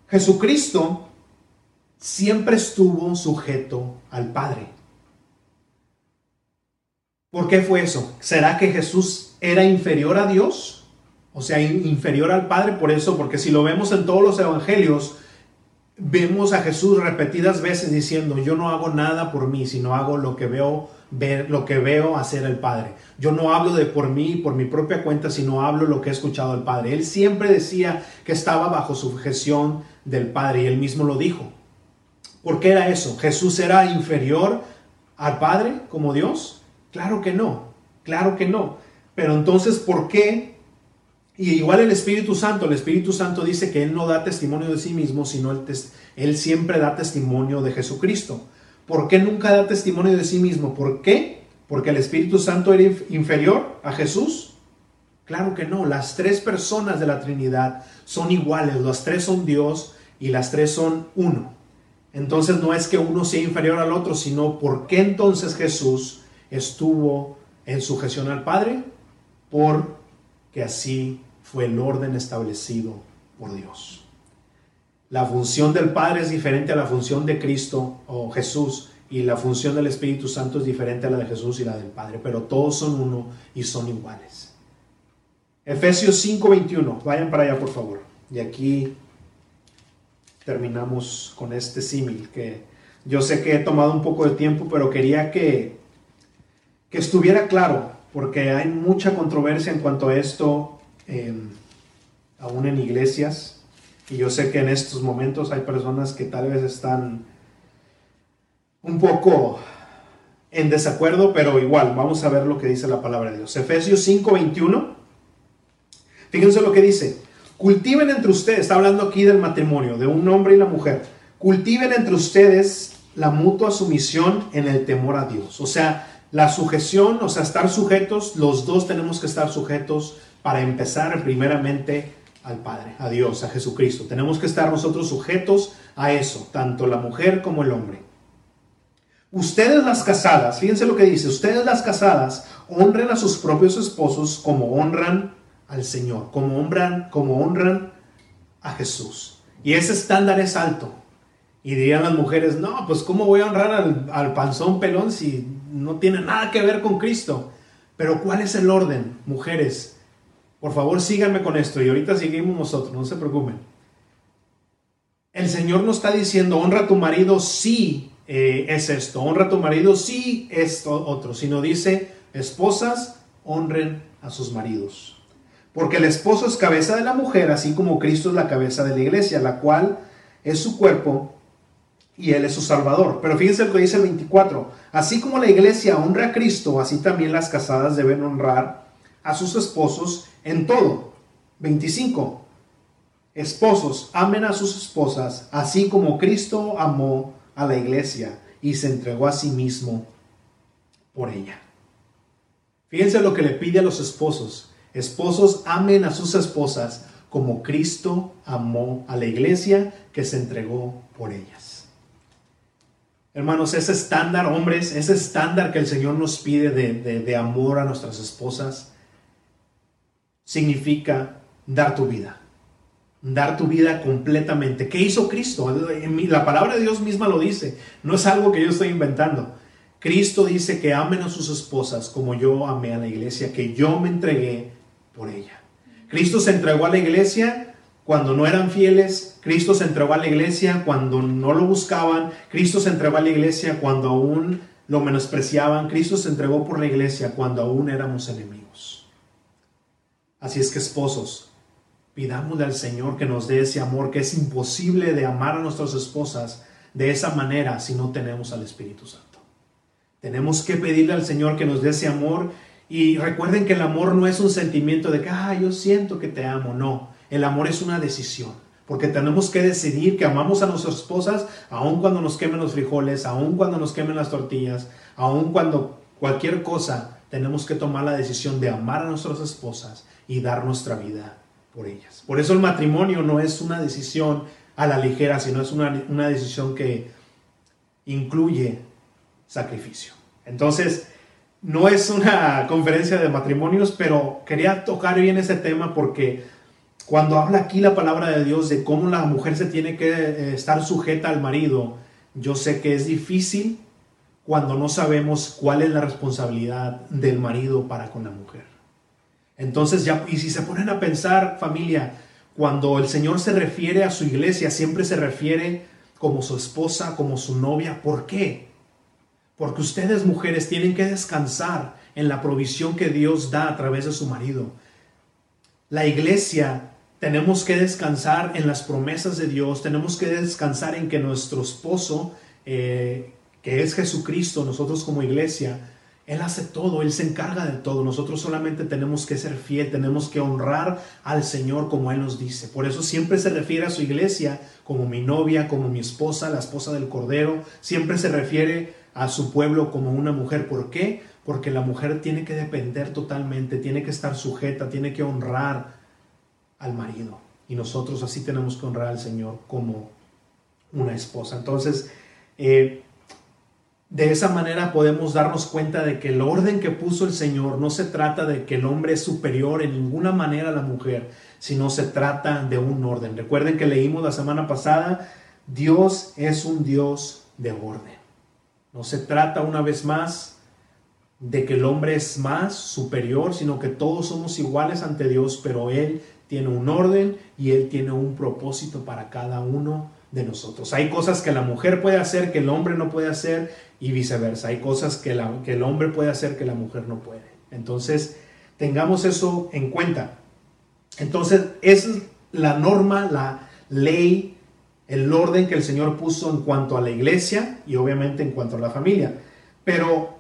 Jesucristo siempre estuvo sujeto al Padre. ¿Por qué fue eso? ¿Será que Jesús era inferior a Dios? o sea, inferior al Padre por eso, porque si lo vemos en todos los evangelios, vemos a Jesús repetidas veces diciendo, yo no hago nada por mí, sino hago lo que veo ver lo que veo hacer el Padre. Yo no hablo de por mí, por mi propia cuenta, sino hablo lo que he escuchado del Padre. Él siempre decía que estaba bajo sujeción del Padre y él mismo lo dijo. ¿Por qué era eso? ¿Jesús era inferior al Padre como Dios? Claro que no, claro que no. Pero entonces, ¿por qué y igual el Espíritu Santo, el Espíritu Santo dice que Él no da testimonio de sí mismo, sino él, él siempre da testimonio de Jesucristo. ¿Por qué nunca da testimonio de sí mismo? ¿Por qué? ¿Porque el Espíritu Santo era inferior a Jesús? Claro que no, las tres personas de la Trinidad son iguales, las tres son Dios y las tres son uno. Entonces no es que uno sea inferior al otro, sino ¿por qué entonces Jesús estuvo en sujeción al Padre? Porque así fue el orden establecido por Dios. La función del Padre es diferente a la función de Cristo o Jesús y la función del Espíritu Santo es diferente a la de Jesús y la del Padre, pero todos son uno y son iguales. Efesios 5:21, vayan para allá por favor. Y aquí terminamos con este símil que yo sé que he tomado un poco de tiempo, pero quería que, que estuviera claro, porque hay mucha controversia en cuanto a esto, aún en iglesias, y yo sé que en estos momentos hay personas que tal vez están un poco en desacuerdo, pero igual, vamos a ver lo que dice la palabra de Dios. Efesios 5:21, fíjense lo que dice, cultiven entre ustedes, está hablando aquí del matrimonio, de un hombre y la mujer, cultiven entre ustedes la mutua sumisión en el temor a Dios. O sea, la sujeción, o sea, estar sujetos, los dos tenemos que estar sujetos para empezar primeramente al Padre, a Dios, a Jesucristo. Tenemos que estar nosotros sujetos a eso, tanto la mujer como el hombre. Ustedes las casadas, fíjense lo que dice, ustedes las casadas honren a sus propios esposos como honran al Señor, como honran, como honran a Jesús. Y ese estándar es alto. Y dirían las mujeres, no, pues ¿cómo voy a honrar al, al panzón pelón si no tiene nada que ver con Cristo? Pero ¿cuál es el orden, mujeres? Por favor, síganme con esto y ahorita seguimos nosotros, no se preocupen. El Señor nos está diciendo, honra a tu marido si eh, es esto, honra a tu marido si es otro, sino dice, esposas, honren a sus maridos. Porque el esposo es cabeza de la mujer, así como Cristo es la cabeza de la iglesia, la cual es su cuerpo y Él es su Salvador. Pero fíjense lo que dice el 24. Así como la iglesia honra a Cristo, así también las casadas deben honrar a sus esposos en todo. 25. Esposos, amen a sus esposas, así como Cristo amó a la iglesia y se entregó a sí mismo por ella. Fíjense lo que le pide a los esposos. Esposos, amen a sus esposas como Cristo amó a la iglesia que se entregó por ellas. Hermanos, ese estándar, hombres, ese estándar que el Señor nos pide de, amor a nuestras esposas, significa dar tu vida. Dar tu vida completamente. ¿Qué hizo Cristo? La palabra de Dios misma lo dice. No es algo que yo estoy inventando. Cristo dice que amen a sus esposas como yo amé a la iglesia, que yo me entregué por ella. Cristo se entregó a la iglesia cuando no eran fieles, Cristo se entregó a la iglesia cuando no lo buscaban, Cristo se entregó a la iglesia cuando aún lo menospreciaban, Cristo se entregó por la iglesia cuando aún éramos enemigos. Así es que esposos, pidámosle al Señor que nos dé ese amor que es imposible de amar a nuestras esposas de esa manera si no tenemos al Espíritu Santo. Tenemos que pedirle al Señor que nos dé ese amor y recuerden que el amor no es un sentimiento de que, ah, yo siento que te amo, no. El amor es una decisión, porque tenemos que decidir que amamos a nuestras esposas, aun cuando nos quemen los frijoles, aun cuando nos quemen las tortillas, aun cuando cualquier cosa, tenemos que tomar la decisión de amar a nuestras esposas y dar nuestra vida por ellas. Por eso el matrimonio no es una decisión a la ligera, sino es una, una decisión que incluye sacrificio. Entonces, no es una conferencia de matrimonios, pero quería tocar bien ese tema porque cuando habla aquí la palabra de Dios de cómo la mujer se tiene que eh, estar sujeta al marido, yo sé que es difícil cuando no sabemos cuál es la responsabilidad del marido para con la mujer. Entonces ya, y si se ponen a pensar familia, cuando el Señor se refiere a su iglesia, siempre se refiere como su esposa, como su novia. ¿Por qué? Porque ustedes mujeres tienen que descansar en la provisión que Dios da a través de su marido. La iglesia tenemos que descansar en las promesas de Dios, tenemos que descansar en que nuestro esposo, eh, que es Jesucristo, nosotros como iglesia, Él hace todo, Él se encarga de todo, nosotros solamente tenemos que ser fiel, tenemos que honrar al Señor como Él nos dice. Por eso siempre se refiere a su iglesia como mi novia, como mi esposa, la esposa del Cordero, siempre se refiere a su pueblo como una mujer. ¿Por qué? Porque la mujer tiene que depender totalmente, tiene que estar sujeta, tiene que honrar al marido. Y nosotros así tenemos que honrar al Señor como una esposa. Entonces, eh, de esa manera podemos darnos cuenta de que el orden que puso el Señor no se trata de que el hombre es superior en ninguna manera a la mujer, sino se trata de un orden. Recuerden que leímos la semana pasada, Dios es un Dios de orden. No se trata una vez más de que el hombre es más superior, sino que todos somos iguales ante Dios, pero Él tiene un orden y Él tiene un propósito para cada uno de nosotros. Hay cosas que la mujer puede hacer que el hombre no puede hacer y viceversa. Hay cosas que, que el hombre puede hacer que la mujer no puede. Entonces, tengamos eso en cuenta. Entonces, esa es la norma, la ley, el orden que el Señor puso en cuanto a la iglesia y obviamente en cuanto a la familia. Pero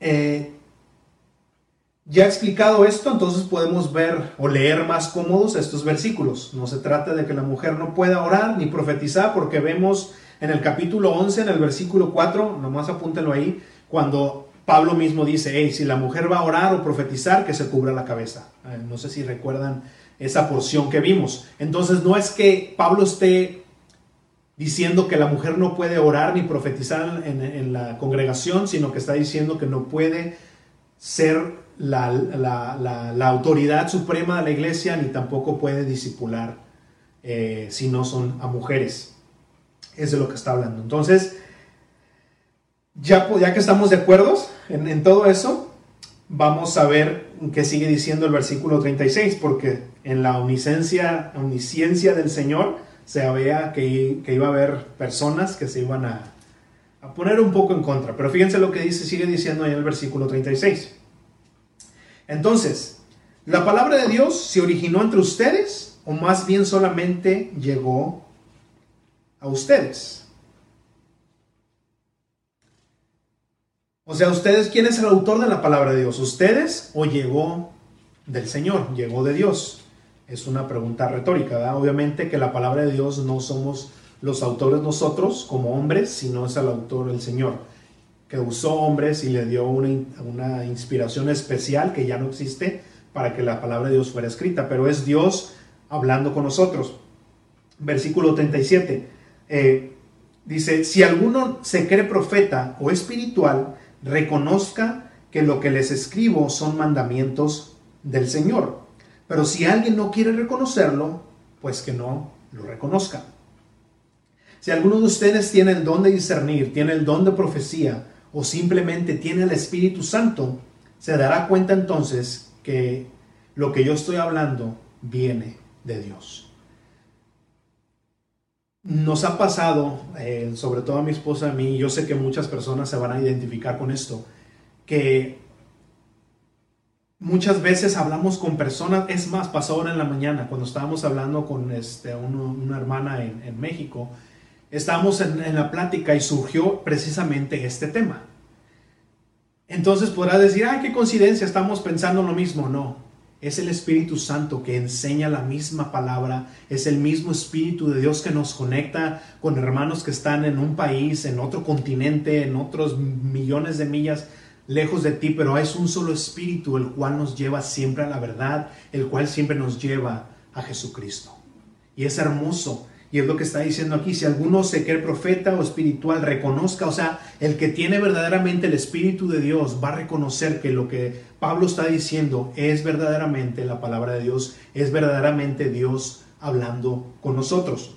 eh, ya explicado esto, entonces podemos ver o leer más cómodos estos versículos. No se trata de que la mujer no pueda orar ni profetizar, porque vemos en el capítulo 11, en el versículo 4, nomás apúntenlo ahí, cuando Pablo mismo dice, hey, si la mujer va a orar o profetizar, que se cubra la cabeza. Eh, no sé si recuerdan esa porción que vimos. Entonces no es que Pablo esté diciendo que la mujer no puede orar ni profetizar en, en la congregación, sino que está diciendo que no puede ser la, autoridad suprema de la iglesia ni tampoco puede disipular eh, si no son a mujeres. Es de lo que está hablando. Entonces, ya, ya que estamos de acuerdo en, todo eso, vamos a ver qué sigue diciendo el versículo 36, porque en la omnisciencia, omnisciencia del Señor se veía que, que, iba a haber personas que se iban a, poner un poco en contra. Pero fíjense lo que dice, sigue diciendo en el versículo 36. Entonces, ¿la palabra de Dios se originó entre ustedes o más bien solamente llegó a ustedes? O sea, ¿ustedes quién es el autor de la palabra de Dios? ¿Ustedes o llegó del Señor? ¿Llegó de Dios? Es una pregunta retórica. Obviamente que la palabra de Dios no somos los autores nosotros como hombres, sino es el autor el Señor que usó hombres y le dio una, inspiración especial que ya no existe para que la palabra de Dios fuera escrita, pero es Dios hablando con nosotros. Versículo 37 eh, dice, si alguno se cree profeta o espiritual, reconozca que lo que les escribo son mandamientos del Señor. Pero si alguien no quiere reconocerlo, pues que no lo reconozca. Si alguno de ustedes tiene el don de discernir, tiene el don de profecía, o simplemente tiene el Espíritu Santo, se dará cuenta entonces que lo que yo estoy hablando viene de Dios. Nos ha pasado, eh, sobre todo a mi esposa y a mí, yo sé que muchas personas se van a identificar con esto, que muchas veces hablamos con personas, es más, pasó ahora en la mañana, cuando estábamos hablando con este, una hermana en, en México, Estamos en, la plática y surgió precisamente este tema. Entonces podrá decir, ay, qué coincidencia, estamos pensando lo mismo. No, es el Espíritu Santo que enseña la misma palabra, es el mismo Espíritu de Dios que nos conecta con hermanos que están en un país, en otro continente, en otros millones de millas lejos de ti, pero es un solo Espíritu el cual nos lleva siempre a la verdad, el cual siempre nos lleva a Jesucristo. Y es hermoso y es lo que está diciendo aquí, si alguno se cree profeta o espiritual, reconozca, o sea, el que tiene verdaderamente el Espíritu de Dios va a reconocer que lo que Pablo está diciendo es verdaderamente la palabra de Dios, es verdaderamente Dios hablando con nosotros.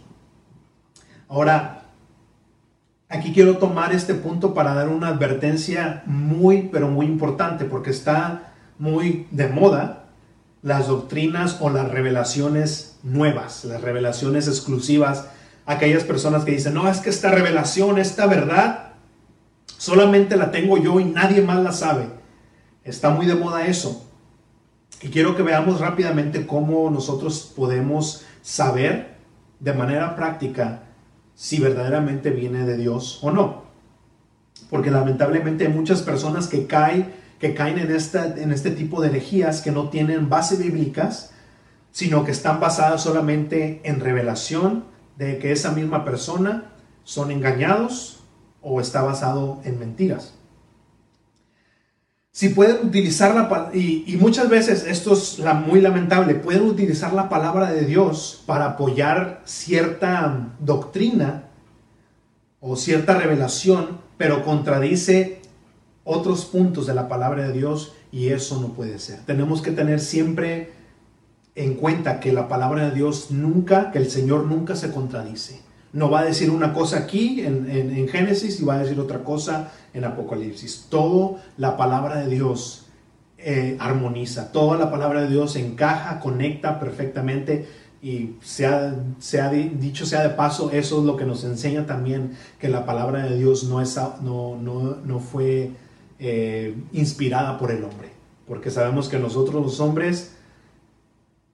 Ahora, aquí quiero tomar este punto para dar una advertencia muy, pero muy importante, porque está muy de moda las doctrinas o las revelaciones nuevas, las revelaciones exclusivas, aquellas personas que dicen, no, es que esta revelación, esta verdad, solamente la tengo yo y nadie más la sabe. Está muy de moda eso. Y quiero que veamos rápidamente cómo nosotros podemos saber de manera práctica si verdaderamente viene de Dios o no. Porque lamentablemente hay muchas personas que caen que caen en, esta, en este tipo de herejías que no tienen base bíblicas, sino que están basadas solamente en revelación de que esa misma persona son engañados o está basado en mentiras. Si pueden utilizar la y, y muchas veces esto es muy lamentable, pueden utilizar la palabra de Dios para apoyar cierta doctrina o cierta revelación, pero contradice otros puntos de la palabra de Dios y eso no puede ser. Tenemos que tener siempre en cuenta que la palabra de Dios nunca, que el Señor nunca se contradice. No va a decir una cosa aquí en, Génesis y va a decir otra cosa en Apocalipsis. Todo la palabra de Dios eh, armoniza, toda la palabra de Dios encaja, conecta perfectamente y se ha, dicho sea de paso, eso es lo que nos enseña también que la palabra de Dios no, es, no, no, fue eh, inspirada por el hombre, porque sabemos que nosotros los hombres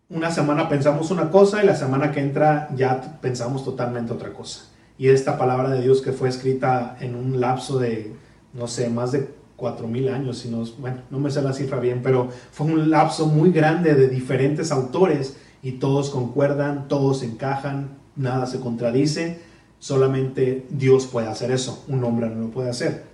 una semana pensamos una cosa y la semana que entra ya pensamos totalmente otra cosa. Y esta palabra de Dios que fue escrita en un lapso de, no sé, más de cuatro mil años, si no, bueno, no me sé la cifra bien, pero fue un lapso muy grande de diferentes autores y todos concuerdan, todos encajan, nada se contradice, solamente Dios puede hacer eso, un hombre no lo puede hacer.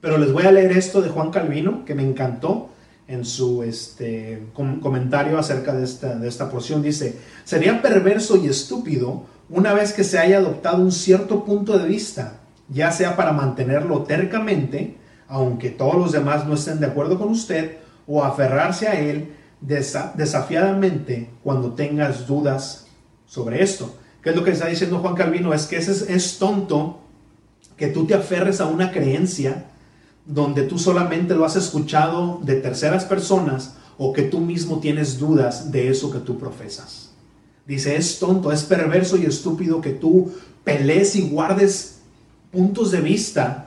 Pero les voy a leer esto de Juan Calvino, que me encantó en su este, comentario acerca de esta, de esta porción. Dice, sería perverso y estúpido una vez que se haya adoptado un cierto punto de vista, ya sea para mantenerlo tercamente, aunque todos los demás no estén de acuerdo con usted, o aferrarse a él desafiadamente cuando tengas dudas sobre esto. ¿Qué es lo que está diciendo Juan Calvino? Es que es, es tonto que tú te aferres a una creencia donde tú solamente lo has escuchado de terceras personas o que tú mismo tienes dudas de eso que tú profesas. Dice, es tonto, es perverso y estúpido que tú pelees y guardes puntos de vista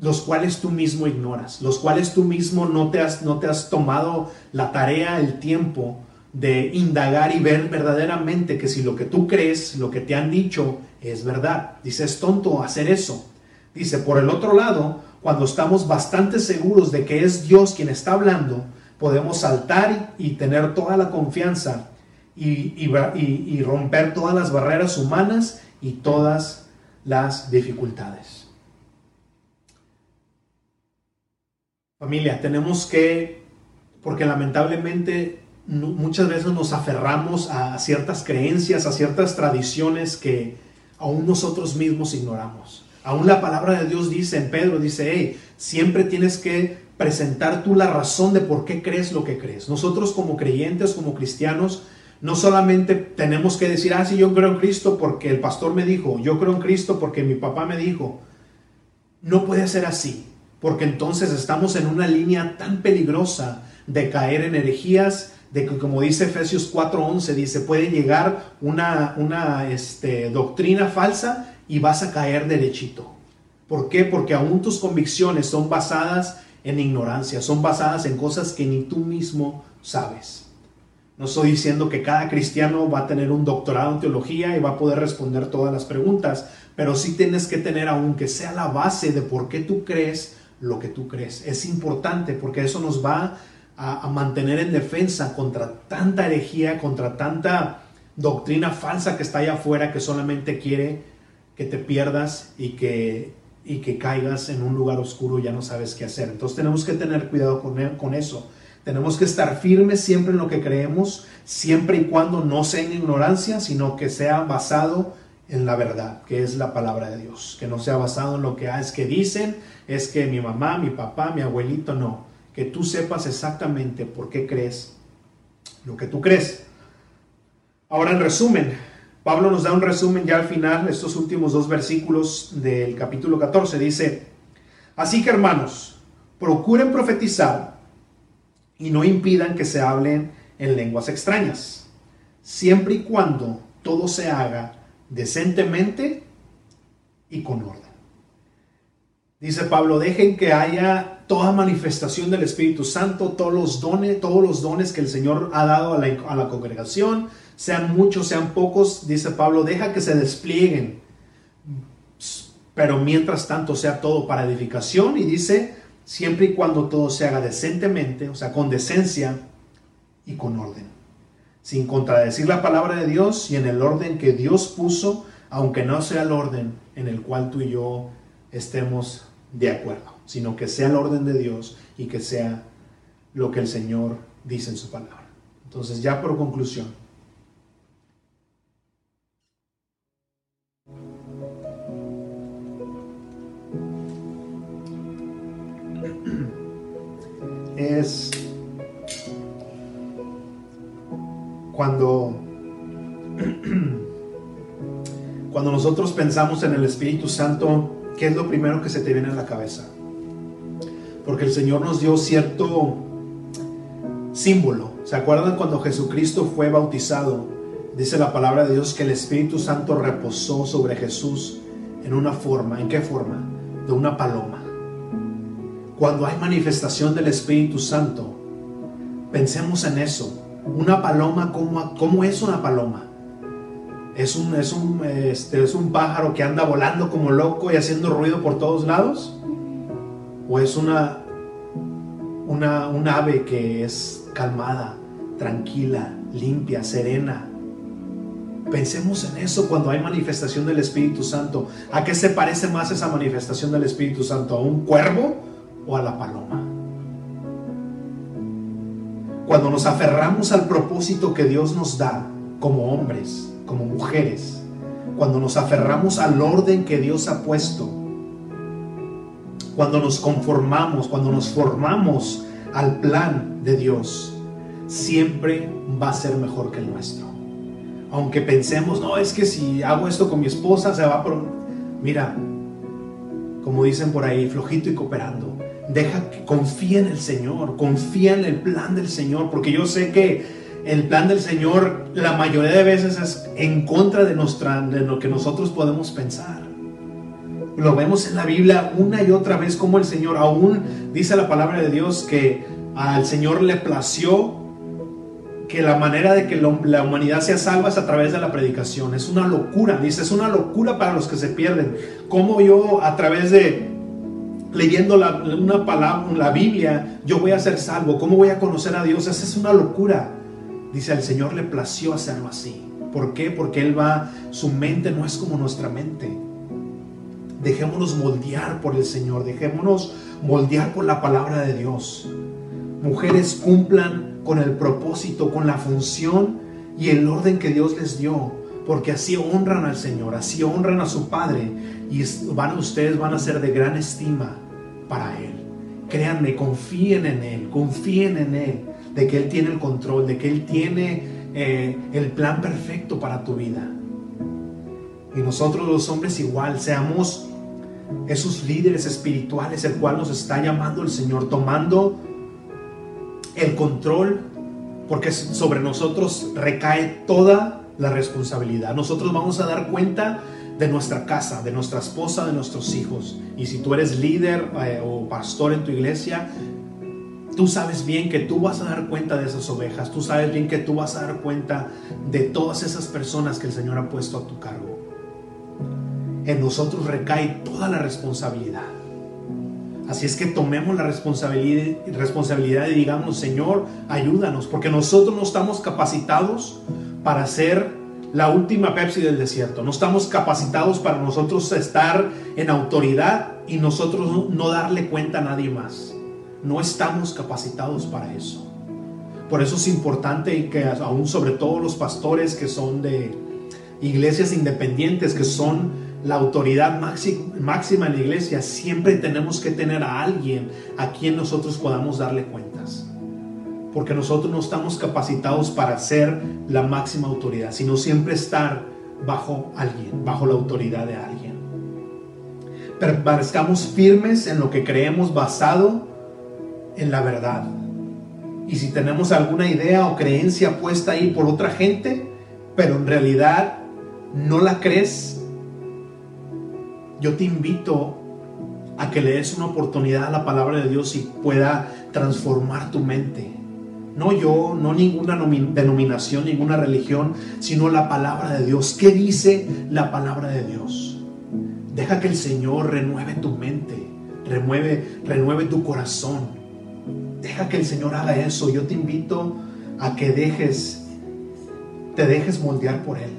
los cuales tú mismo ignoras, los cuales tú mismo no te has, no te has tomado la tarea, el tiempo de indagar y ver verdaderamente que si lo que tú crees, lo que te han dicho es verdad. Dice, es tonto hacer eso. Dice, por el otro lado, cuando estamos bastante seguros de que es Dios quien está hablando, podemos saltar y tener toda la confianza y, romper todas las barreras humanas y todas las dificultades. Familia, tenemos que, porque lamentablemente muchas veces nos aferramos a ciertas creencias, a ciertas tradiciones que aún nosotros mismos ignoramos. Aún la palabra de Dios dice en Pedro, dice, hey, siempre tienes que presentar tú la razón de por qué crees lo que crees. Nosotros como creyentes, como cristianos, no solamente tenemos que decir, ah, sí, yo creo en Cristo porque el pastor me dijo, yo creo en Cristo porque mi papá me dijo. No puede ser así, porque entonces estamos en una línea tan peligrosa de caer en herejías, de que como dice Efesios 4:11, dice, puede llegar una, una este, doctrina falsa y vas a caer derechito. ¿Por qué? Porque aún tus convicciones son basadas en ignorancia, son basadas en cosas que ni tú mismo sabes. No estoy diciendo que cada cristiano va a tener un doctorado en teología y va a poder responder todas las preguntas, pero sí tienes que tener aunque sea la base de por qué tú crees lo que tú crees. Es importante porque eso nos va a, a mantener en defensa contra tanta herejía, contra tanta doctrina falsa que está allá afuera que solamente quiere que te pierdas y que, y que caigas en un lugar oscuro y ya no sabes qué hacer. Entonces tenemos que tener cuidado con, e, con eso. Tenemos que estar firmes siempre en lo que creemos, siempre y cuando no sea en ignorancia, sino que sea basado en la verdad, que es la palabra de Dios. Que no sea basado en lo que ah, es que dicen, es que mi mamá, mi papá, mi abuelito, no. Que tú sepas exactamente por qué crees lo que tú crees. Ahora, en resumen, Pablo nos da un resumen ya al final, estos últimos dos versículos del capítulo 14. Dice, así que hermanos, procuren profetizar y no impidan que se hablen en lenguas extrañas, siempre y cuando todo se haga decentemente y con orden. Dice Pablo, dejen que haya toda manifestación del Espíritu Santo, todos los dones, todos los dones que el Señor ha dado a la, a la congregación, sean muchos, sean pocos, dice Pablo, deja que se desplieguen, pero mientras tanto sea todo para edificación y dice, siempre y cuando todo se haga decentemente, o sea, con decencia y con orden, sin contradecir la palabra de Dios y en el orden que Dios puso, aunque no sea el orden en el cual tú y yo estemos de acuerdo, sino que sea el orden de Dios y que sea lo que el Señor dice en su palabra. Entonces, ya por conclusión, es cuando Cuando nosotros pensamos en el Espíritu Santo, ¿qué es lo primero que se te viene a la cabeza? Porque el Señor nos dio cierto símbolo. ¿Se acuerdan cuando Jesucristo fue bautizado? Dice la palabra de Dios que el Espíritu Santo reposó sobre Jesús en una forma. ¿En qué forma? De una paloma. Cuando hay manifestación del Espíritu Santo, pensemos en eso. Una paloma, ¿cómo, cómo es una paloma? ¿Es un, es, un, este, ¿Es un pájaro que anda volando como loco y haciendo ruido por todos lados? ¿O es una, una, un ave que es calmada, tranquila, limpia, serena? Pensemos en eso cuando hay manifestación del Espíritu Santo. ¿A qué se parece más esa manifestación del Espíritu Santo? ¿A un cuervo o a la paloma? Cuando nos aferramos al propósito que Dios nos da como hombres, como mujeres, cuando nos aferramos al orden que Dios ha puesto, cuando nos conformamos, cuando nos formamos al plan de Dios, siempre va a ser mejor que el nuestro. Aunque pensemos, no, es que si hago esto con mi esposa se va por... Mira, como dicen por ahí, flojito y cooperando. Deja que confía en el Señor, confía en el plan del Señor, porque yo sé que el plan del Señor la mayoría de veces es en contra de, de lo que nosotros podemos pensar. Lo vemos en la Biblia una y otra vez como el Señor, aún dice la palabra de Dios que al Señor le plació que la manera de que la humanidad sea salva es a través de la predicación. Es una locura, dice, es una locura para los que se pierden. Como yo a través de leyendo la, una palabra, la Biblia, yo voy a ser salvo? ¿Cómo voy a conocer a Dios? Esa es una locura. Dice, al Señor le plació hacerlo así. ¿Por qué? Porque Él va, su mente no es como nuestra mente. Dejémonos moldear por el Señor, dejémonos moldear por la palabra de Dios. Mujeres cumplan con el propósito, con la función y el orden que Dios les dio, porque así honran al Señor, así honran a su Padre y van, ustedes van a ser de gran estima para Él. Créanme, confíen en Él, confíen en Él de que Él tiene el control, de que Él tiene eh, el plan perfecto para tu vida. Y nosotros los hombres igual, seamos esos líderes espirituales, el cual nos está llamando el Señor, tomando el control, porque sobre nosotros recae toda la responsabilidad. Nosotros vamos a dar cuenta de nuestra casa, de nuestra esposa, de nuestros hijos. Y si tú eres líder eh, o pastor en tu iglesia, Tú sabes bien que tú vas a dar cuenta de esas ovejas, tú sabes bien que tú vas a dar cuenta de todas esas personas que el Señor ha puesto a tu cargo. En nosotros recae toda la responsabilidad. Así es que tomemos la responsabilidad, responsabilidad y digamos, Señor, ayúdanos, porque nosotros no estamos capacitados para ser la última Pepsi del desierto. No estamos capacitados para nosotros estar en autoridad y nosotros no darle cuenta a nadie más. No estamos capacitados para eso. Por eso es importante que aún sobre todo los pastores que son de iglesias independientes, que son la autoridad máxima en la iglesia, siempre tenemos que tener a alguien a quien nosotros podamos darle cuentas. Porque nosotros no estamos capacitados para ser la máxima autoridad, sino siempre estar bajo alguien, bajo la autoridad de alguien. Permanezcamos firmes en lo que creemos basado en la verdad. Y si tenemos alguna idea o creencia puesta ahí por otra gente, pero en realidad no la crees, yo te invito a que le des una oportunidad a la palabra de Dios y pueda transformar tu mente. No yo, no ninguna denominación, ninguna religión, sino la palabra de Dios. ¿Qué dice la palabra de Dios? Deja que el Señor renueve tu mente, renueve, tu corazón Deja que el Señor haga eso. Yo te invito a que dejes, te dejes moldear por Él.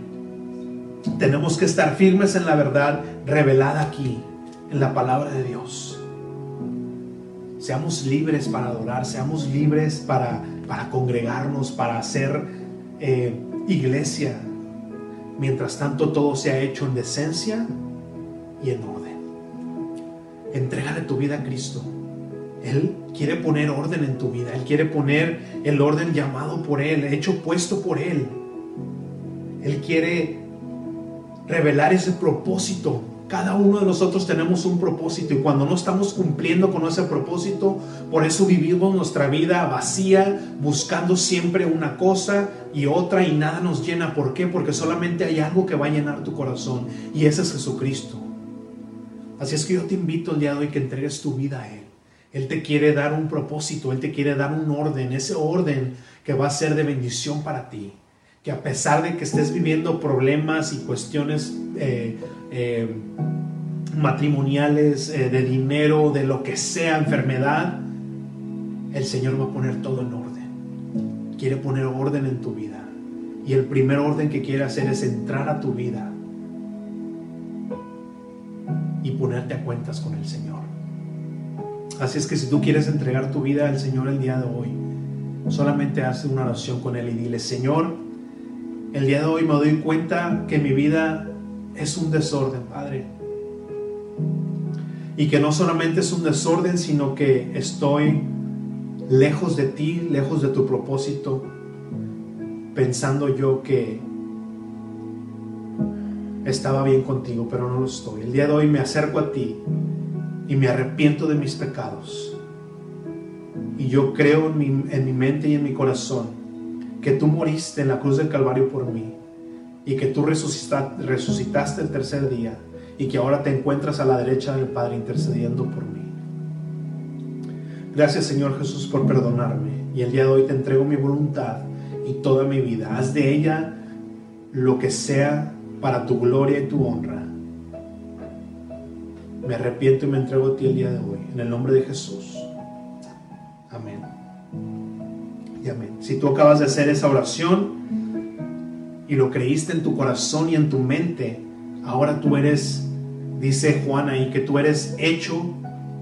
Tenemos que estar firmes en la verdad revelada aquí, en la palabra de Dios. Seamos libres para adorar, seamos libres para, para congregarnos, para hacer eh, iglesia. Mientras tanto, todo se ha hecho en decencia y en orden. Entrégale tu vida a Cristo. Él quiere poner orden en tu vida. Él quiere poner el orden llamado por Él, hecho puesto por Él. Él quiere revelar ese propósito. Cada uno de nosotros tenemos un propósito y cuando no estamos cumpliendo con ese propósito, por eso vivimos nuestra vida vacía, buscando siempre una cosa y otra y nada nos llena. ¿Por qué? Porque solamente hay algo que va a llenar tu corazón y ese es Jesucristo. Así es que yo te invito el día de hoy que entregues tu vida a Él. Él te quiere dar un propósito, Él te quiere dar un orden, ese orden que va a ser de bendición para ti. Que a pesar de que estés viviendo problemas y cuestiones eh, eh, matrimoniales, eh, de dinero, de lo que sea, enfermedad, el Señor va a poner todo en orden. Quiere poner orden en tu vida. Y el primer orden que quiere hacer es entrar a tu vida y ponerte a cuentas con el Señor. Así es que si tú quieres entregar tu vida al Señor el día de hoy, solamente haz una oración con Él y dile, Señor, el día de hoy me doy cuenta que mi vida es un desorden, Padre. Y que no solamente es un desorden, sino que estoy lejos de ti, lejos de tu propósito, pensando yo que estaba bien contigo, pero no lo estoy. El día de hoy me acerco a ti y me arrepiento de mis pecados. Y yo creo en mi, en mi mente y en mi corazón que tú moriste en la cruz del Calvario por mí y que tú resucitaste, el tercer día y que ahora te encuentras a la derecha del Padre intercediendo por mí. Gracias Señor Jesús por perdonarme y el día de hoy te entrego mi voluntad y toda mi vida. Haz de ella lo que sea para tu gloria y tu honra. Me arrepiento y me entrego a ti el día de hoy, en el nombre de Jesús. Si tú acabas de hacer esa oración y lo creíste en tu corazón y en tu mente, ahora tú eres, dice Juan ahí, que tú eres hecho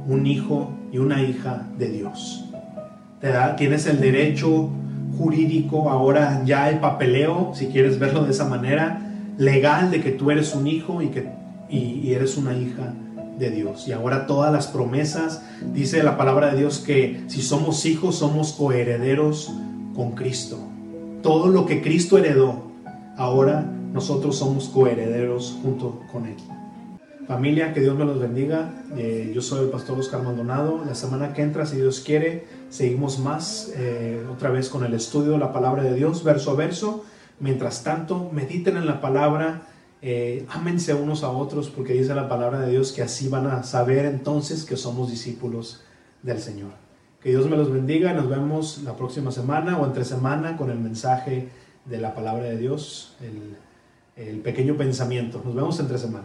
un hijo y una hija de Dios. Te da, tienes el derecho jurídico, ahora ya el papeleo, si quieres verlo de esa manera, legal de que tú eres un hijo y que y, eres una hija de Dios. Y ahora todas las promesas, dice la palabra de Dios que si somos hijos somos coherederos con Cristo. Todo lo que Cristo heredó, ahora nosotros somos coherederos junto con Él. Familia, que Dios me los bendiga. Eh, yo soy el pastor Oscar Maldonado. La semana que entra, si Dios quiere, seguimos más eh, otra vez con el estudio de la palabra de Dios, verso a verso. Mientras tanto, mediten en la palabra, eh, ámense unos a otros, porque dice la palabra de Dios que así van a saber entonces que somos discípulos del Señor. Que Dios me los bendiga, nos vemos la próxima semana o entre semana con el mensaje de la palabra de Dios, el, el pequeño pensamiento. Nos vemos entre semana.